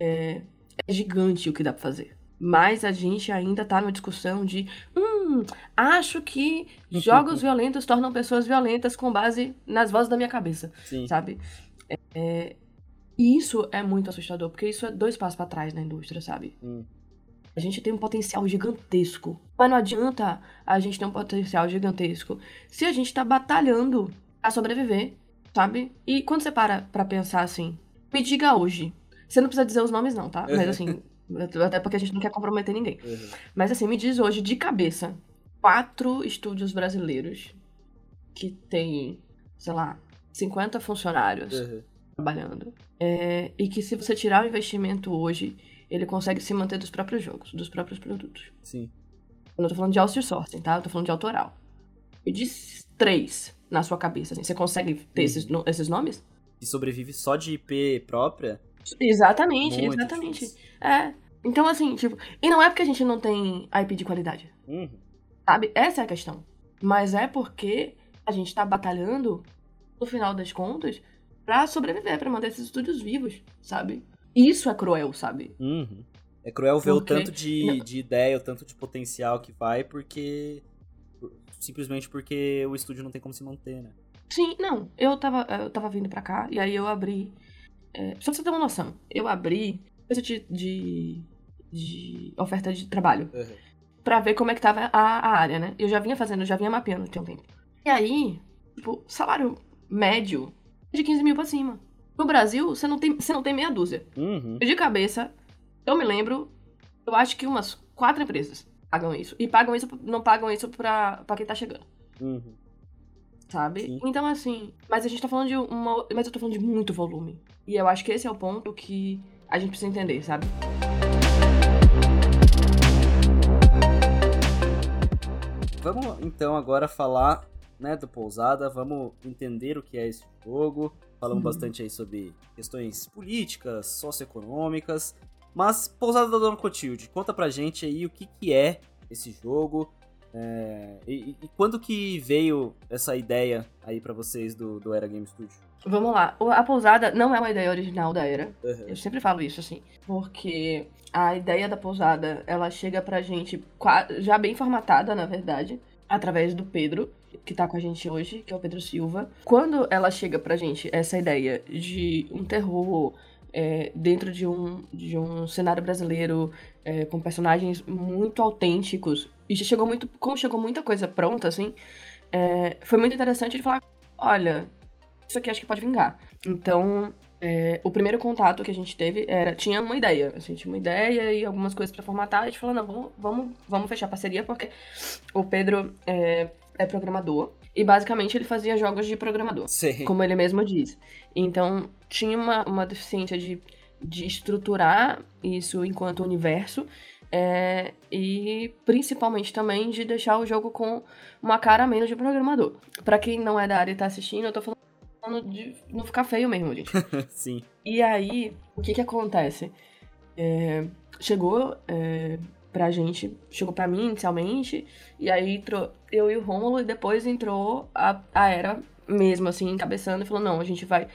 é, é gigante o que dá pra fazer. Mas a gente ainda tá numa discussão de. Hum, acho que jogos violentos tornam pessoas violentas com base nas vozes da minha cabeça. Sim. Sabe? É, e isso é muito assustador, porque isso é dois passos para trás na indústria, sabe? Hum. A gente tem um potencial gigantesco. Mas não adianta a gente ter um potencial gigantesco se a gente tá batalhando a sobreviver, sabe? E quando você para pra pensar assim, me diga hoje. Você não precisa dizer os nomes, não, tá? Mas assim, até porque a gente não quer comprometer ninguém. Uhum. Mas assim, me diz hoje, de cabeça, quatro estúdios brasileiros que tem, sei lá, 50 funcionários uhum. trabalhando. É, e que se você tirar o investimento hoje, ele consegue se manter dos próprios jogos, dos próprios produtos. Sim. Eu não tô falando de outsourcing, tá? Eu tô falando de autoral. Me diz três. na sua cabeça? Assim? Você consegue ter uhum. esses, esses nomes? Que sobrevive só de IP própria? Exatamente, Muito exatamente. Difícil. É. Então, assim, tipo. E não é porque a gente não tem IP de qualidade. Uhum. Sabe? Essa é a questão. Mas é porque a gente tá batalhando, no final das contas, pra sobreviver, pra manter esses estúdios vivos, sabe? Isso é cruel, sabe? Uhum. É cruel ver porque... o tanto de, de ideia, o tanto de potencial que vai, porque. Simplesmente porque o estúdio não tem como se manter, né? Sim, não. Eu tava, eu tava vindo pra cá e aí eu abri. É, só pra você ter uma noção, eu abri coisa de, de, de oferta de trabalho. Uhum. Pra ver como é que tava a, a área, né? Eu já vinha fazendo, já vinha mapeando tem um tempo. E aí, tipo, salário médio de 15 mil pra cima. No Brasil, você não tem, você não tem meia dúzia. Uhum. De cabeça, eu me lembro, eu acho que umas quatro empresas pagam isso. E pagam isso, não pagam isso pra, pra quem tá chegando. Uhum. Sabe? Sim. Então, assim, mas a gente tá falando de uma. Mas eu tô falando de muito volume. E eu acho que esse é o ponto que a gente precisa entender, sabe? Vamos então agora falar né, do Pousada, vamos entender o que é esse jogo. Falamos uhum. bastante aí sobre questões políticas, socioeconômicas. Mas Pousada da Dona Clotilde, conta pra gente aí o que, que é esse jogo, é, e, e, quando que veio essa ideia aí para vocês do, do Era Game Studio? Vamos lá. A pousada não é uma ideia original da Era. Uhum. Eu sempre falo isso, assim. Porque a ideia da pousada, ela chega pra gente já bem formatada, na verdade, através do Pedro, que tá com a gente hoje, que é o Pedro Silva. Quando ela chega pra gente, essa ideia de um terror é, dentro de um, de um cenário brasileiro é, com personagens muito autênticos. E já chegou muito. Como chegou muita coisa pronta, assim, é, foi muito interessante de falar: olha, isso aqui acho que pode vingar. Então, é, o primeiro contato que a gente teve era. Tinha uma ideia. Assim, tinha uma ideia e algumas coisas para formatar. A gente falou: não, vamos, vamos, vamos fechar parceria, porque o Pedro é, é programador. E basicamente ele fazia jogos de programador. Sim. Como ele mesmo diz. Então tinha uma, uma deficiência de, de estruturar isso enquanto universo. É, e principalmente também de deixar o jogo com uma cara menos de programador. Para quem não é da área e tá assistindo, eu tô falando de não ficar feio mesmo, gente. Sim. E aí, o que que acontece? É, chegou é, pra gente, chegou pra mim inicialmente, e aí entrou eu e o Rômulo, e depois entrou a, a Era mesmo, assim, encabeçando e falou: não, a gente vai,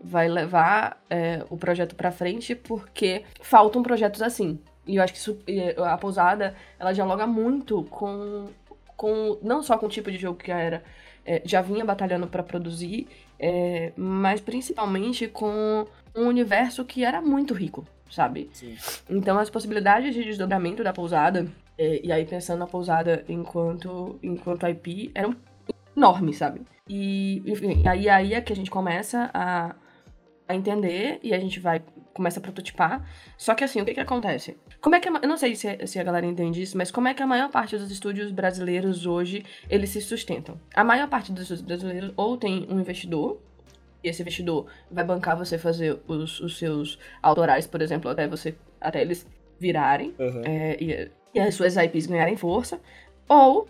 vai levar é, o projeto pra frente porque faltam projetos assim. E eu acho que isso, a pousada, ela dialoga muito com, com. não só com o tipo de jogo que a Era é, já vinha batalhando para produzir, é, mas principalmente com um universo que era muito rico sabe? Sim. Então as possibilidades de desdobramento da pousada, é, e aí pensando na pousada enquanto, enquanto IP, eram enormes, sabe? E, enfim, aí, aí é que a gente começa a, a entender e a gente vai, começa a prototipar. Só que assim, o que que acontece? Como é que, eu não sei se, se a galera entende isso, mas como é que a maior parte dos estúdios brasileiros hoje, eles se sustentam? A maior parte dos estúdios brasileiros ou tem um investidor, e esse investidor vai bancar você fazer os, os seus autorais, por exemplo, até você até eles virarem uhum. é, e, e, as suas IPs ganharem força, ou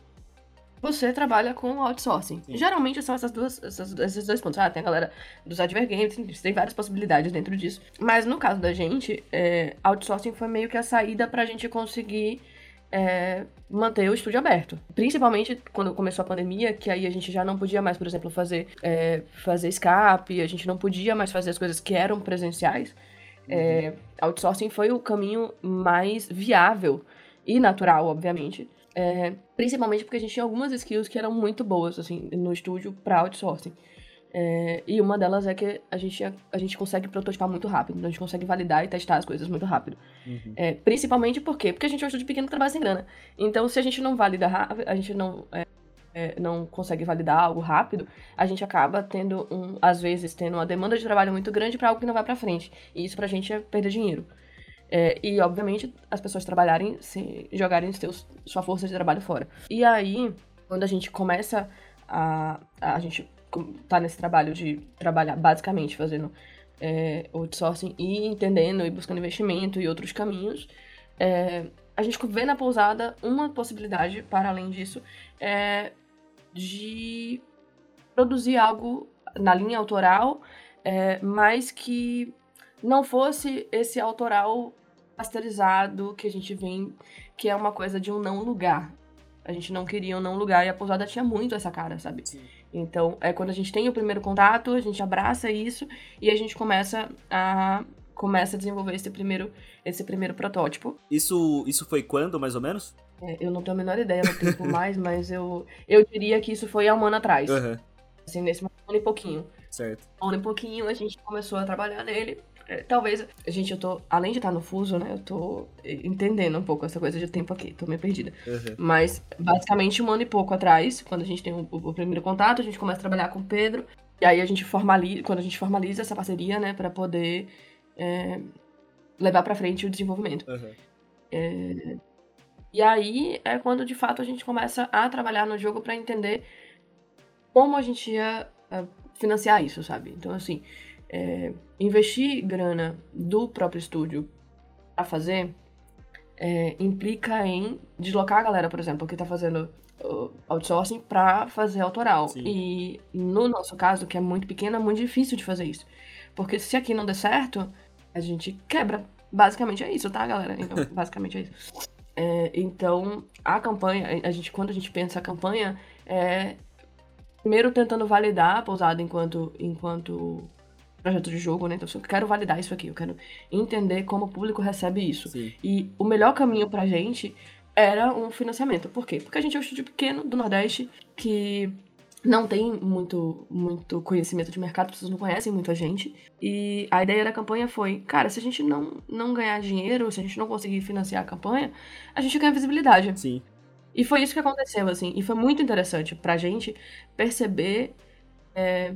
você trabalha com outsourcing. Sim. Geralmente são essas duas, essas, esses dois pontos. Ah, tem a galera dos advergames, tem, tem várias possibilidades dentro disso. Mas no caso da gente, é, outsourcing foi meio que a saída pra gente conseguir é, manter o estúdio aberto. Principalmente quando começou a pandemia, que aí a gente já não podia mais, por exemplo, fazer, é, fazer escape, a gente não podia mais fazer as coisas que eram presenciais. É, uhum. É, outsourcing foi o caminho mais viável e natural, obviamente. É, principalmente porque a gente tinha algumas skills que eram muito boas, assim, no estúdio para outsourcing. É, e uma delas é que a gente, a gente consegue prototipar muito rápido, então a gente consegue validar e testar as coisas muito rápido. Uhum. É, principalmente por quê? Porque a gente é um estúdio pequeno que trabalha sem grana. Então, se a gente não valida a gente não, é, é, não consegue validar algo rápido, a gente acaba tendo, um, às vezes, tendo uma demanda de trabalho muito grande para algo que não vai para frente. E isso pra gente é perder dinheiro. É, e, obviamente, as pessoas trabalharem, se, jogarem seus, sua força de trabalho fora. E aí, quando a gente começa a. A gente tá nesse trabalho de trabalhar basicamente fazendo é, outsourcing e entendendo e buscando investimento e outros caminhos, é, a gente vê na pousada uma possibilidade, para além disso, é, de produzir algo na linha autoral, é, mas que não fosse esse autoral pasteurizado que a gente vem, que é uma coisa de um não lugar. A gente não queria um não lugar e a pousada tinha muito essa cara, sabe? Sim. Então, é quando a gente tem o primeiro contato, a gente abraça isso e a gente começa a começa a desenvolver esse primeiro esse primeiro protótipo. Isso isso foi quando, mais ou menos? É, eu não tenho a menor ideia no tempo mais, mas eu eu diria que isso foi há um ano atrás. Uhum. Assim, nesse ano e pouquinho. Certo. Um ano e pouquinho a gente começou a trabalhar nele é, talvez. Gente, eu tô. Além de estar no fuso, né? Eu tô entendendo um pouco essa coisa de tempo aqui. Tô meio perdida. Uhum. Mas, basicamente, um ano e pouco atrás, quando a gente tem o, o, primeiro contato, a gente começa a trabalhar com o Pedro. E aí a gente formaliza. Quando a gente formaliza essa parceria, né? Pra poder é, levar pra frente o desenvolvimento. Uhum. É, e aí é quando, de fato, a gente começa a trabalhar no jogo para entender como a gente ia é, financiar isso, sabe? Então, assim é, investir grana do próprio estúdio a fazer é, implica em deslocar a galera, por exemplo, que está fazendo outsourcing para fazer autoral. Sim. E no nosso caso, que é muito pequeno, é muito difícil de fazer isso. Porque se aqui não der certo, a gente quebra. Basicamente é isso, tá, galera? Então, basicamente é isso. É, então, a campanha, a gente, quando a gente pensa a campanha, é primeiro tentando validar a pousada enquanto, enquanto projeto de jogo, né? Então, eu quero validar isso aqui, eu quero entender como o público recebe isso. Sim. E o melhor caminho pra gente era um financiamento. Por quê? Porque a gente é um estúdio pequeno do Nordeste que não tem muito, muito conhecimento de mercado, as pessoas não conhecem muito a gente. E a ideia da campanha foi, cara, se a gente não, não ganhar dinheiro, se a gente não conseguir financiar a campanha, a gente ganha visibilidade. Sim. E foi isso que aconteceu, assim. E foi muito interessante pra gente perceber é,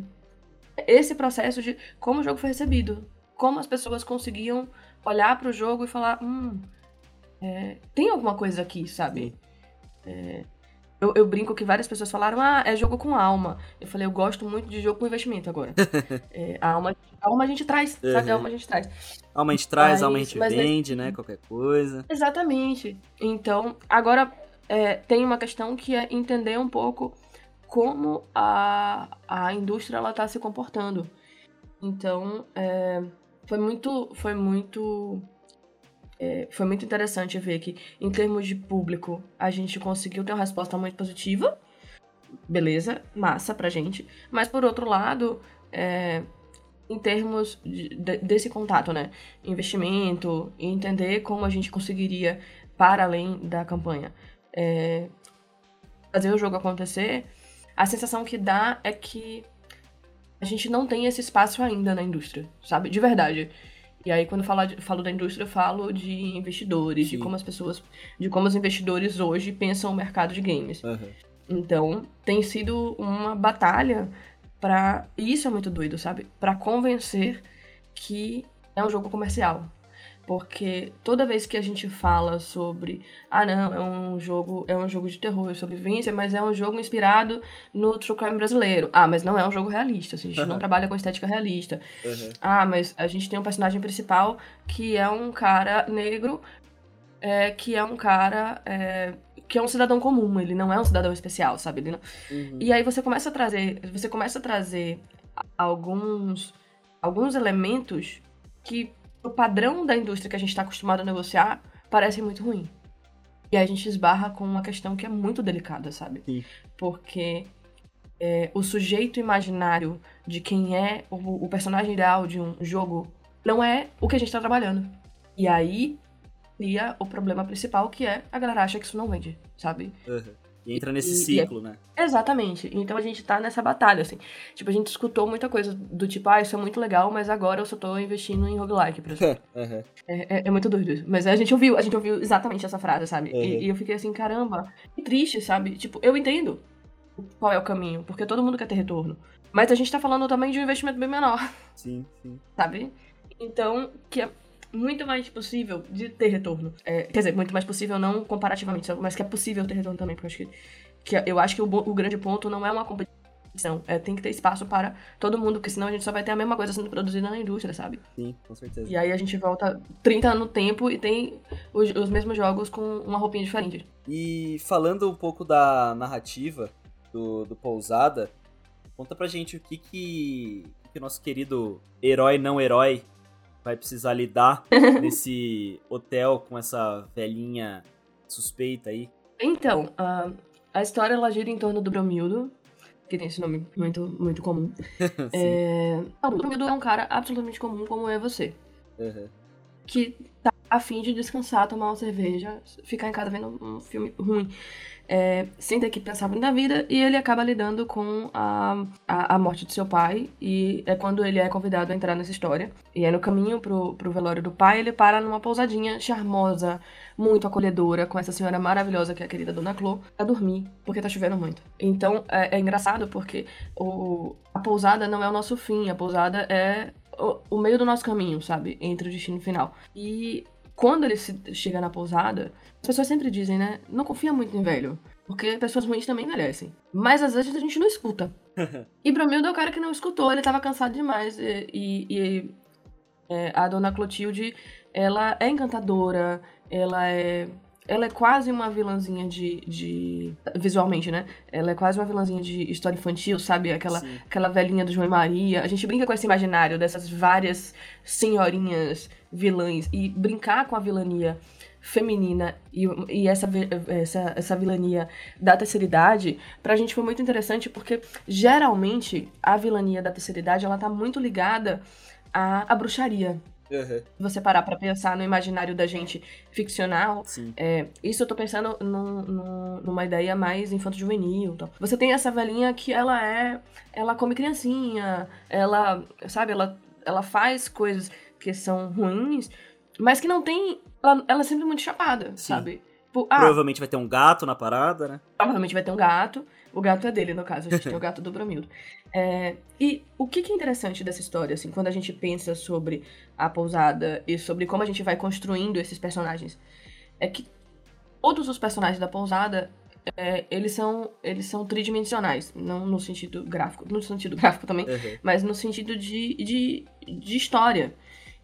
esse processo de como o jogo foi recebido. Como as pessoas conseguiam olhar para o jogo e falar: hum, é, tem alguma coisa aqui, sabe? É, eu, eu, brinco que várias pessoas falaram: ah, é jogo com alma. Eu falei: eu gosto muito de jogo com investimento agora. é, a, alma, a alma a gente traz, uhum. sabe? A alma a gente traz. Alma a gente traz, mas, alma a gente vende, né? Qualquer coisa. Exatamente. Então, agora é, tem uma questão que é entender um pouco como a, a indústria ela está se comportando. Então, é, foi muito, foi muito, é, foi muito interessante ver que, em termos de público, a gente conseguiu ter uma resposta muito positiva. Beleza, massa pra gente. Mas, por outro lado, é, em termos de, de, desse contato, né? Investimento, entender como a gente conseguiria, para além da campanha, é, fazer o jogo acontecer a sensação que dá é que a gente não tem esse espaço ainda na indústria, sabe? De verdade. E aí, quando eu falo, de, falo da indústria, eu falo de investidores, Sim. de como as pessoas. de como os investidores hoje pensam o mercado de games. Uhum. Então, tem sido uma batalha para Isso é muito doido, sabe? para convencer que é um jogo comercial. Porque toda vez que a gente fala sobre, ah não, é um jogo, é um jogo de terror e sobrevivência, mas é um jogo inspirado no true crime brasileiro. Ah, mas não é um jogo realista, assim, a gente uhum. não trabalha com estética realista. Uhum. Ah, mas a gente tem um personagem principal que é um cara negro, é, que é um cara é, que é um cidadão comum, ele não é um cidadão especial, sabe? Não... Uhum. E aí você começa a trazer, você começa a trazer alguns alguns elementos que o padrão da indústria que a gente está acostumado a negociar parece muito ruim. E a gente esbarra com uma questão que é muito delicada, sabe? Sim. Porque é, o sujeito imaginário de quem é o, o, personagem ideal de um jogo não é o que a gente está trabalhando. E aí cria o problema principal, que é a galera acha que isso não vende, sabe? Uhum. E entra nesse e, ciclo, e é... né? Exatamente. Então a gente tá nessa batalha, assim. Tipo, a gente escutou muita coisa do tipo, ah, isso é muito legal, mas agora eu só tô investindo em roguelike, por exemplo. uhum. é, é, é, muito doido isso. Mas a gente ouviu, a gente ouviu exatamente essa frase, sabe? Uhum. E, e, eu fiquei assim, caramba, que triste, sabe? Tipo, eu entendo qual é o caminho, porque todo mundo quer ter retorno. Mas a gente tá falando também de um investimento bem menor. Sim, sim. Sabe? Então, que é muito mais possível de ter retorno. É, quer dizer, muito mais possível não comparativamente, mas que é possível ter retorno também, porque eu acho que, que eu acho que o, o grande ponto não é uma competição, é, tem que ter espaço para todo mundo, porque senão a gente só vai ter a mesma coisa sendo produzida na indústria, sabe? Sim, com certeza. E aí a gente volta 30 anos no tempo e tem os, os mesmos jogos com uma roupinha diferente. E falando um pouco da narrativa do, do Pousada, Conta pra gente o que que, que o nosso querido herói não herói vai precisar lidar nesse hotel com essa velhinha suspeita aí. Então, uh, a história ela gira em torno do Bromildo, que tem esse nome muito, muito comum. é... O Bromildo é um cara absolutamente comum, como é você. Uhum. Que tá afim de descansar, tomar uma cerveja, ficar em casa vendo um filme ruim é, sem ter que pensar muito na vida, e ele acaba lidando com a, a, a, morte de seu pai, e é quando ele é convidado a entrar nessa história. E é no caminho pro, pro velório do pai, ele para numa pousadinha charmosa, muito acolhedora, com essa senhora maravilhosa que é a querida Dona Clô, a dormir, porque tá chovendo muito. Então é, é engraçado porque o, a pousada não é o nosso fim, a pousada é o, o meio do nosso caminho, sabe? Entre o destino final. E quando ele chega na pousada, as pessoas sempre dizem, né? Não confia muito em velho. Porque pessoas ruins também merecem. Mas às vezes a gente não escuta. e Bromildo é o cara que não escutou, ele tava cansado demais. E, e, e é, a dona Clotilde, ela é encantadora, ela é. Ela é quase uma vilãzinha de, de. Visualmente, né? Ela é quase uma vilãzinha de história infantil, sabe? Aquela, aquela velhinha do João e Maria. A gente brinca com esse imaginário dessas várias senhorinhas vilãs e brincar com a vilania feminina e, e essa, essa, essa vilania da terceira idade, pra gente foi muito interessante porque geralmente a vilania da terceira idade ela tá muito ligada à, à bruxaria. Uhum. Você parar pra pensar no imaginário da gente ficcional, é, isso eu tô pensando numa ideia mais infanto-juvenil. Então. Você tem essa velhinha que ela é. Ela come criancinha, ela. Sabe, ela, ela faz coisas que são ruins, mas que não tem. Ela, ela é sempre muito chapada, Sim. sabe? Tipo, ah, provavelmente vai ter um gato na parada, né? Provavelmente vai ter um gato. O gato é dele, no caso. A gente tem o gato do Bromildo. É, e o que, que é interessante dessa história, assim, quando a gente pensa sobre a pousada e sobre como a gente vai construindo esses personagens, é que todos os personagens da pousada é, eles são eles são tridimensionais, não no sentido gráfico, no sentido gráfico também, uhum. mas no sentido de, de, de história.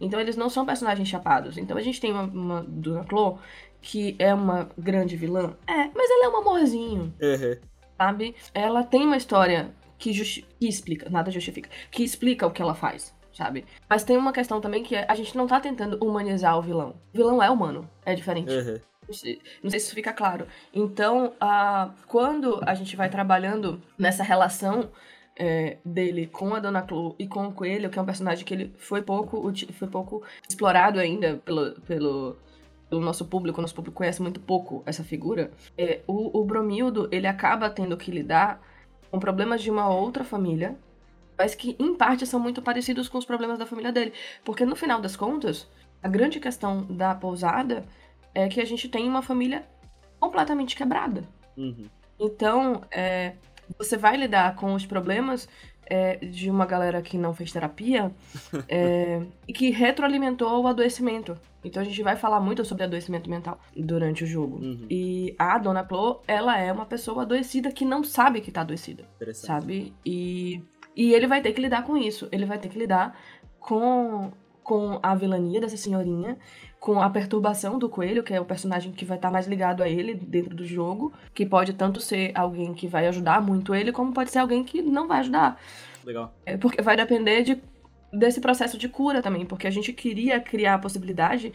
Então eles não são personagens chapados. Então a gente tem uma, uma Dona Clo, que é uma grande vilã. É, mas ela é um amorzinho. Uhum. Sabe? Ela tem uma história que, que explica, nada justifica, que explica o que ela faz, sabe? Mas tem uma questão também que é, a gente não tá tentando humanizar o vilão. O vilão é humano, é diferente. Uhum. Não sei, não sei se isso fica claro. Então, uh, quando a gente vai trabalhando nessa relação é, dele com a Dona Clo e com o Coelho, que é um personagem que ele foi pouco, foi pouco explorado ainda pelo, pelo, pelo nosso público, o nosso público conhece muito pouco essa figura, é, o, o Bromildo, ele acaba tendo que lidar com problemas de uma outra família, mas que em parte são muito parecidos com os problemas da família dele. Porque no final das contas, a grande questão da pousada é que a gente tem uma família completamente quebrada. Uhum. Então, é, você vai lidar com os problemas é, de uma galera que não fez terapia é, e que retroalimentou o adoecimento. Então a gente vai falar muito sobre adoecimento mental durante o jogo. Uhum. E a Dona Plo, ela é uma pessoa adoecida que não sabe que tá adoecida. Sabe? E, e ele vai ter que lidar com isso. Ele vai ter que lidar com, com a vilania dessa senhorinha com a perturbação do coelho, que é o personagem que vai estar tá mais ligado a ele dentro do jogo, que pode tanto ser alguém que vai ajudar muito ele, como pode ser alguém que não vai ajudar. Legal. É porque vai depender de, desse processo de cura também, porque a gente queria criar a possibilidade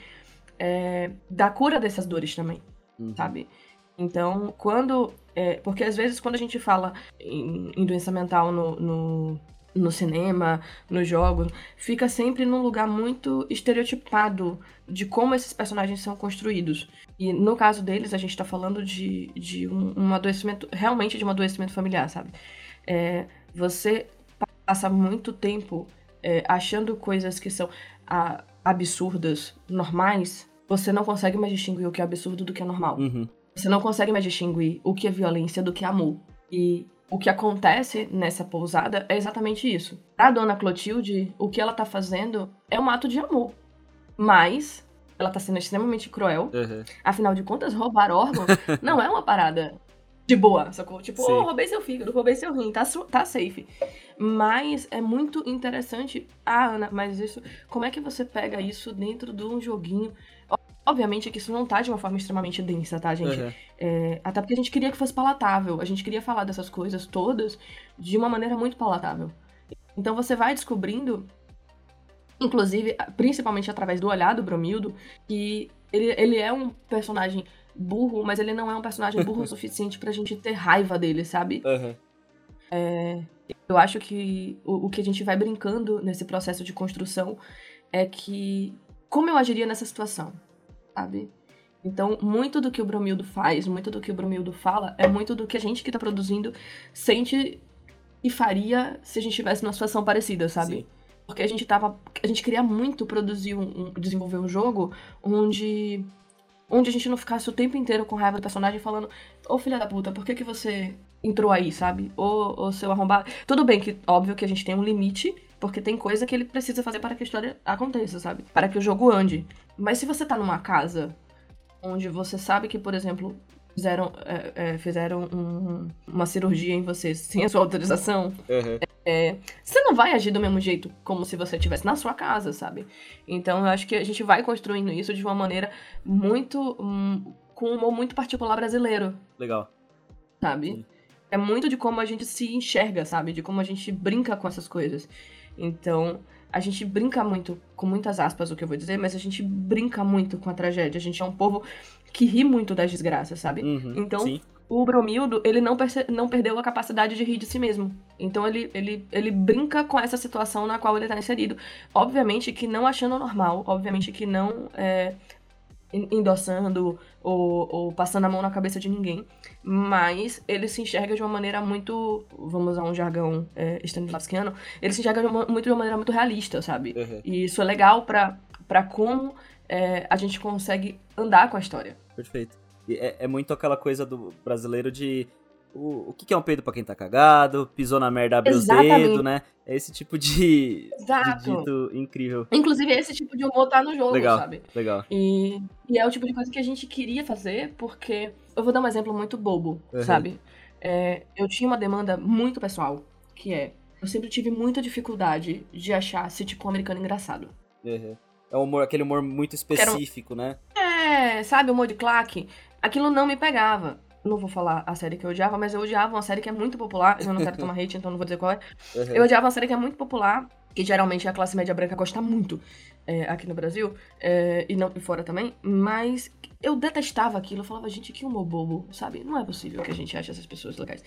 é, da cura dessas dores também, uhum. sabe? Então, quando. É, porque às vezes, quando a gente fala em, em doença mental no, no no cinema, nos jogos, fica sempre num lugar muito estereotipado de como esses personagens são construídos. E no caso deles, a gente tá falando de, de um, um adoecimento, realmente de um adoecimento familiar, sabe? É, você passa muito tempo é, achando coisas que são a, absurdas, normais, você não consegue mais distinguir o que é absurdo do que é normal. Uhum. Você não consegue mais distinguir o que é violência do que é amor. E o que acontece nessa pousada é exatamente isso. A dona Clotilde, o que ela tá fazendo é um ato de amor. Mas ela tá sendo extremamente cruel. Uhum. Afinal de contas, roubar órgão não é uma parada de boa, sacou? Tipo, oh, roubei seu fígado, roubei seu rim, tá, tá safe. Mas é muito interessante. Ah, Ana, mas isso. Como é que você pega isso dentro de um joguinho? Obviamente que isso não tá de uma forma extremamente densa, tá, gente? Uhum. É, até porque a gente queria que fosse palatável. A gente queria falar dessas coisas todas de uma maneira muito palatável. Então você vai descobrindo, inclusive, principalmente através do olhar do Bromildo, que ele, ele é um personagem burro, mas ele não é um personagem burro o suficiente pra gente ter raiva dele, sabe? Uhum. É, eu acho que o, o que a gente vai brincando nesse processo de construção é que como eu agiria nessa situação, sabe? Então, muito do que o Bromildo faz, muito do que o Bromildo fala, é muito do que a gente que tá produzindo sente e faria se a gente tivesse numa situação parecida, sabe? Sim. Porque a gente tava. A gente queria muito produzir um, um, desenvolver um jogo onde. Onde a gente não ficasse o tempo inteiro com raiva do personagem falando, ô filha da puta, por que, que você entrou aí, sabe? Ô, ô seu arrombado. Tudo bem que, óbvio, que a gente tem um limite, porque tem coisa que ele precisa fazer para que a história aconteça, sabe? Para que o jogo ande. Mas se você tá numa casa onde você sabe que, por exemplo, fizeram, é, é, fizeram um, uma cirurgia em você sem a sua autorização, uhum. é, você não vai agir do mesmo jeito como se você estivesse na sua casa, sabe? Então eu acho que a gente vai construindo isso de uma maneira muito. Um, com um humor muito particular brasileiro. Legal. Sabe? Sim. É muito de como a gente se enxerga, sabe? De como a gente brinca com essas coisas. Então, a gente brinca muito, com muitas aspas o que eu vou dizer, mas a gente brinca muito com a tragédia. A gente é um povo que ri muito das desgraças, sabe? Uhum, então, sim. o Bromildo, ele não, não perdeu a capacidade de rir de si mesmo. Então, ele, ele, ele brinca com essa situação na qual ele tá inserido. Obviamente que não achando normal, obviamente que não é, endossando ou, ou, passando a mão na cabeça de ninguém, mas ele se enxerga de uma maneira muito, vamos usar um jargão é, Stanislavskiano, ele se enxerga de uma, muito de uma maneira muito realista, sabe? Uhum. E isso é legal para como é, a gente consegue andar com a história. Perfeito. É, é, muito aquela coisa do brasileiro de o, o que, é um peido para quem tá cagado, pisou na merda, abriu os dedos, né? É esse tipo de, Exato. de dito incrível. Inclusive, esse tipo de humor tá no jogo, legal, sabe? Legal. E, e é o tipo de coisa que a gente queria fazer, porque. Eu vou dar um exemplo muito bobo, uhum. sabe? É, eu tinha uma demanda muito pessoal, que é. Eu sempre tive muita dificuldade de achar sitcom americano engraçado. Uhum. É um humor, aquele humor muito específico, né? É, sabe, humor de claque. Aquilo não me pegava não vou falar a série que eu odiava, mas eu odiava uma série que é muito popular. Eu não quero tomar hate, então não vou dizer qual é. Uhum. Eu odiava uma série que é muito popular, que geralmente a classe média branca gosta muito é, aqui no Brasil, é, e não e fora também, mas eu detestava aquilo. Eu falava, gente, que humor bobo, sabe? Não é possível que a gente ache essas pessoas legais.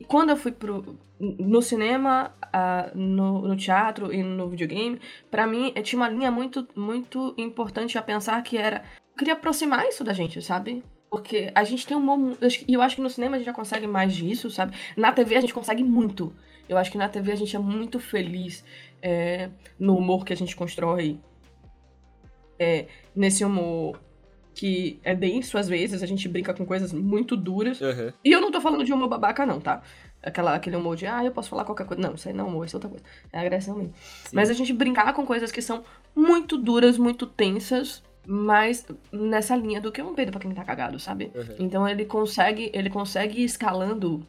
E quando eu fui pro, no cinema, uh, no, no, teatro e no videogame, para mim tinha uma linha muito, muito importante a pensar que era. Eu queria aproximar isso da gente, sabe? Porque a gente tem um bom. E eu acho que no cinema a gente já consegue mais disso, sabe? Na TV a gente consegue muito. Eu acho que na TV a gente é muito feliz é, no humor que a gente constrói. É, nesse humor que é denso às vezes, a gente brinca com coisas muito duras. Uhum. E eu não tô falando de humor babaca, não, tá? Aquela, aquele humor de, ah, eu posso falar qualquer coisa. Não, isso aí não é humor, isso é outra coisa. É agressão mesmo. Sim. Mas a gente brincar com coisas que são muito duras, muito tensas, mas nessa linha do que um Pedro pra quem tá cagado, sabe? Uhum. Então ele consegue, ele consegue ir escalando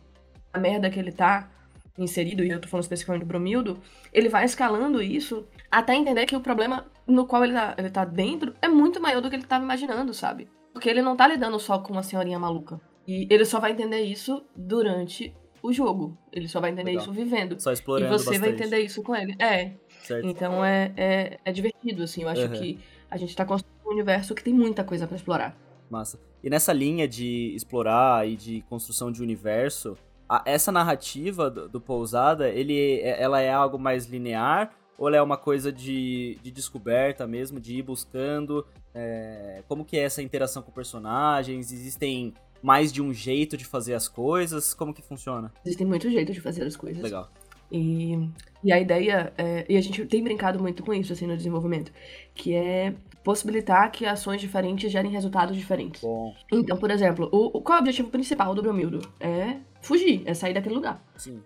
a merda que ele tá inserido, e eu tô falando especificamente do Bromildo, ele vai escalando isso até entender que o problema no qual ele tá, ele tá dentro é muito maior do que ele tava imaginando, sabe? Porque ele não tá lidando só com uma senhorinha maluca. E ele só vai entender isso durante o jogo. Ele só vai entender Legal. isso vivendo. Só explorando E você bastante. vai entender isso com ele. É. Certo. Então é, é, é divertido, assim. Eu acho uhum. que a gente tá construindo um universo que tem muita coisa para explorar. Massa. E nessa linha de explorar e de construção de universo, a, essa narrativa do, do, Pousada, ele, é, ela é algo mais linear ou ela é uma coisa de, de descoberta mesmo, de ir buscando? É, como que é essa interação com personagens? Existem mais de um jeito de fazer as coisas? Como que funciona? Existem muitos jeitos de fazer as coisas. Legal. E, e a ideia, é, e a gente tem brincado muito com isso, assim, no desenvolvimento, que é possibilitar que ações diferentes gerem resultados diferentes. Bom. Então, por exemplo, o, qual é o objetivo principal do Bromildo? É fugir, é sair daquele lugar. Sim.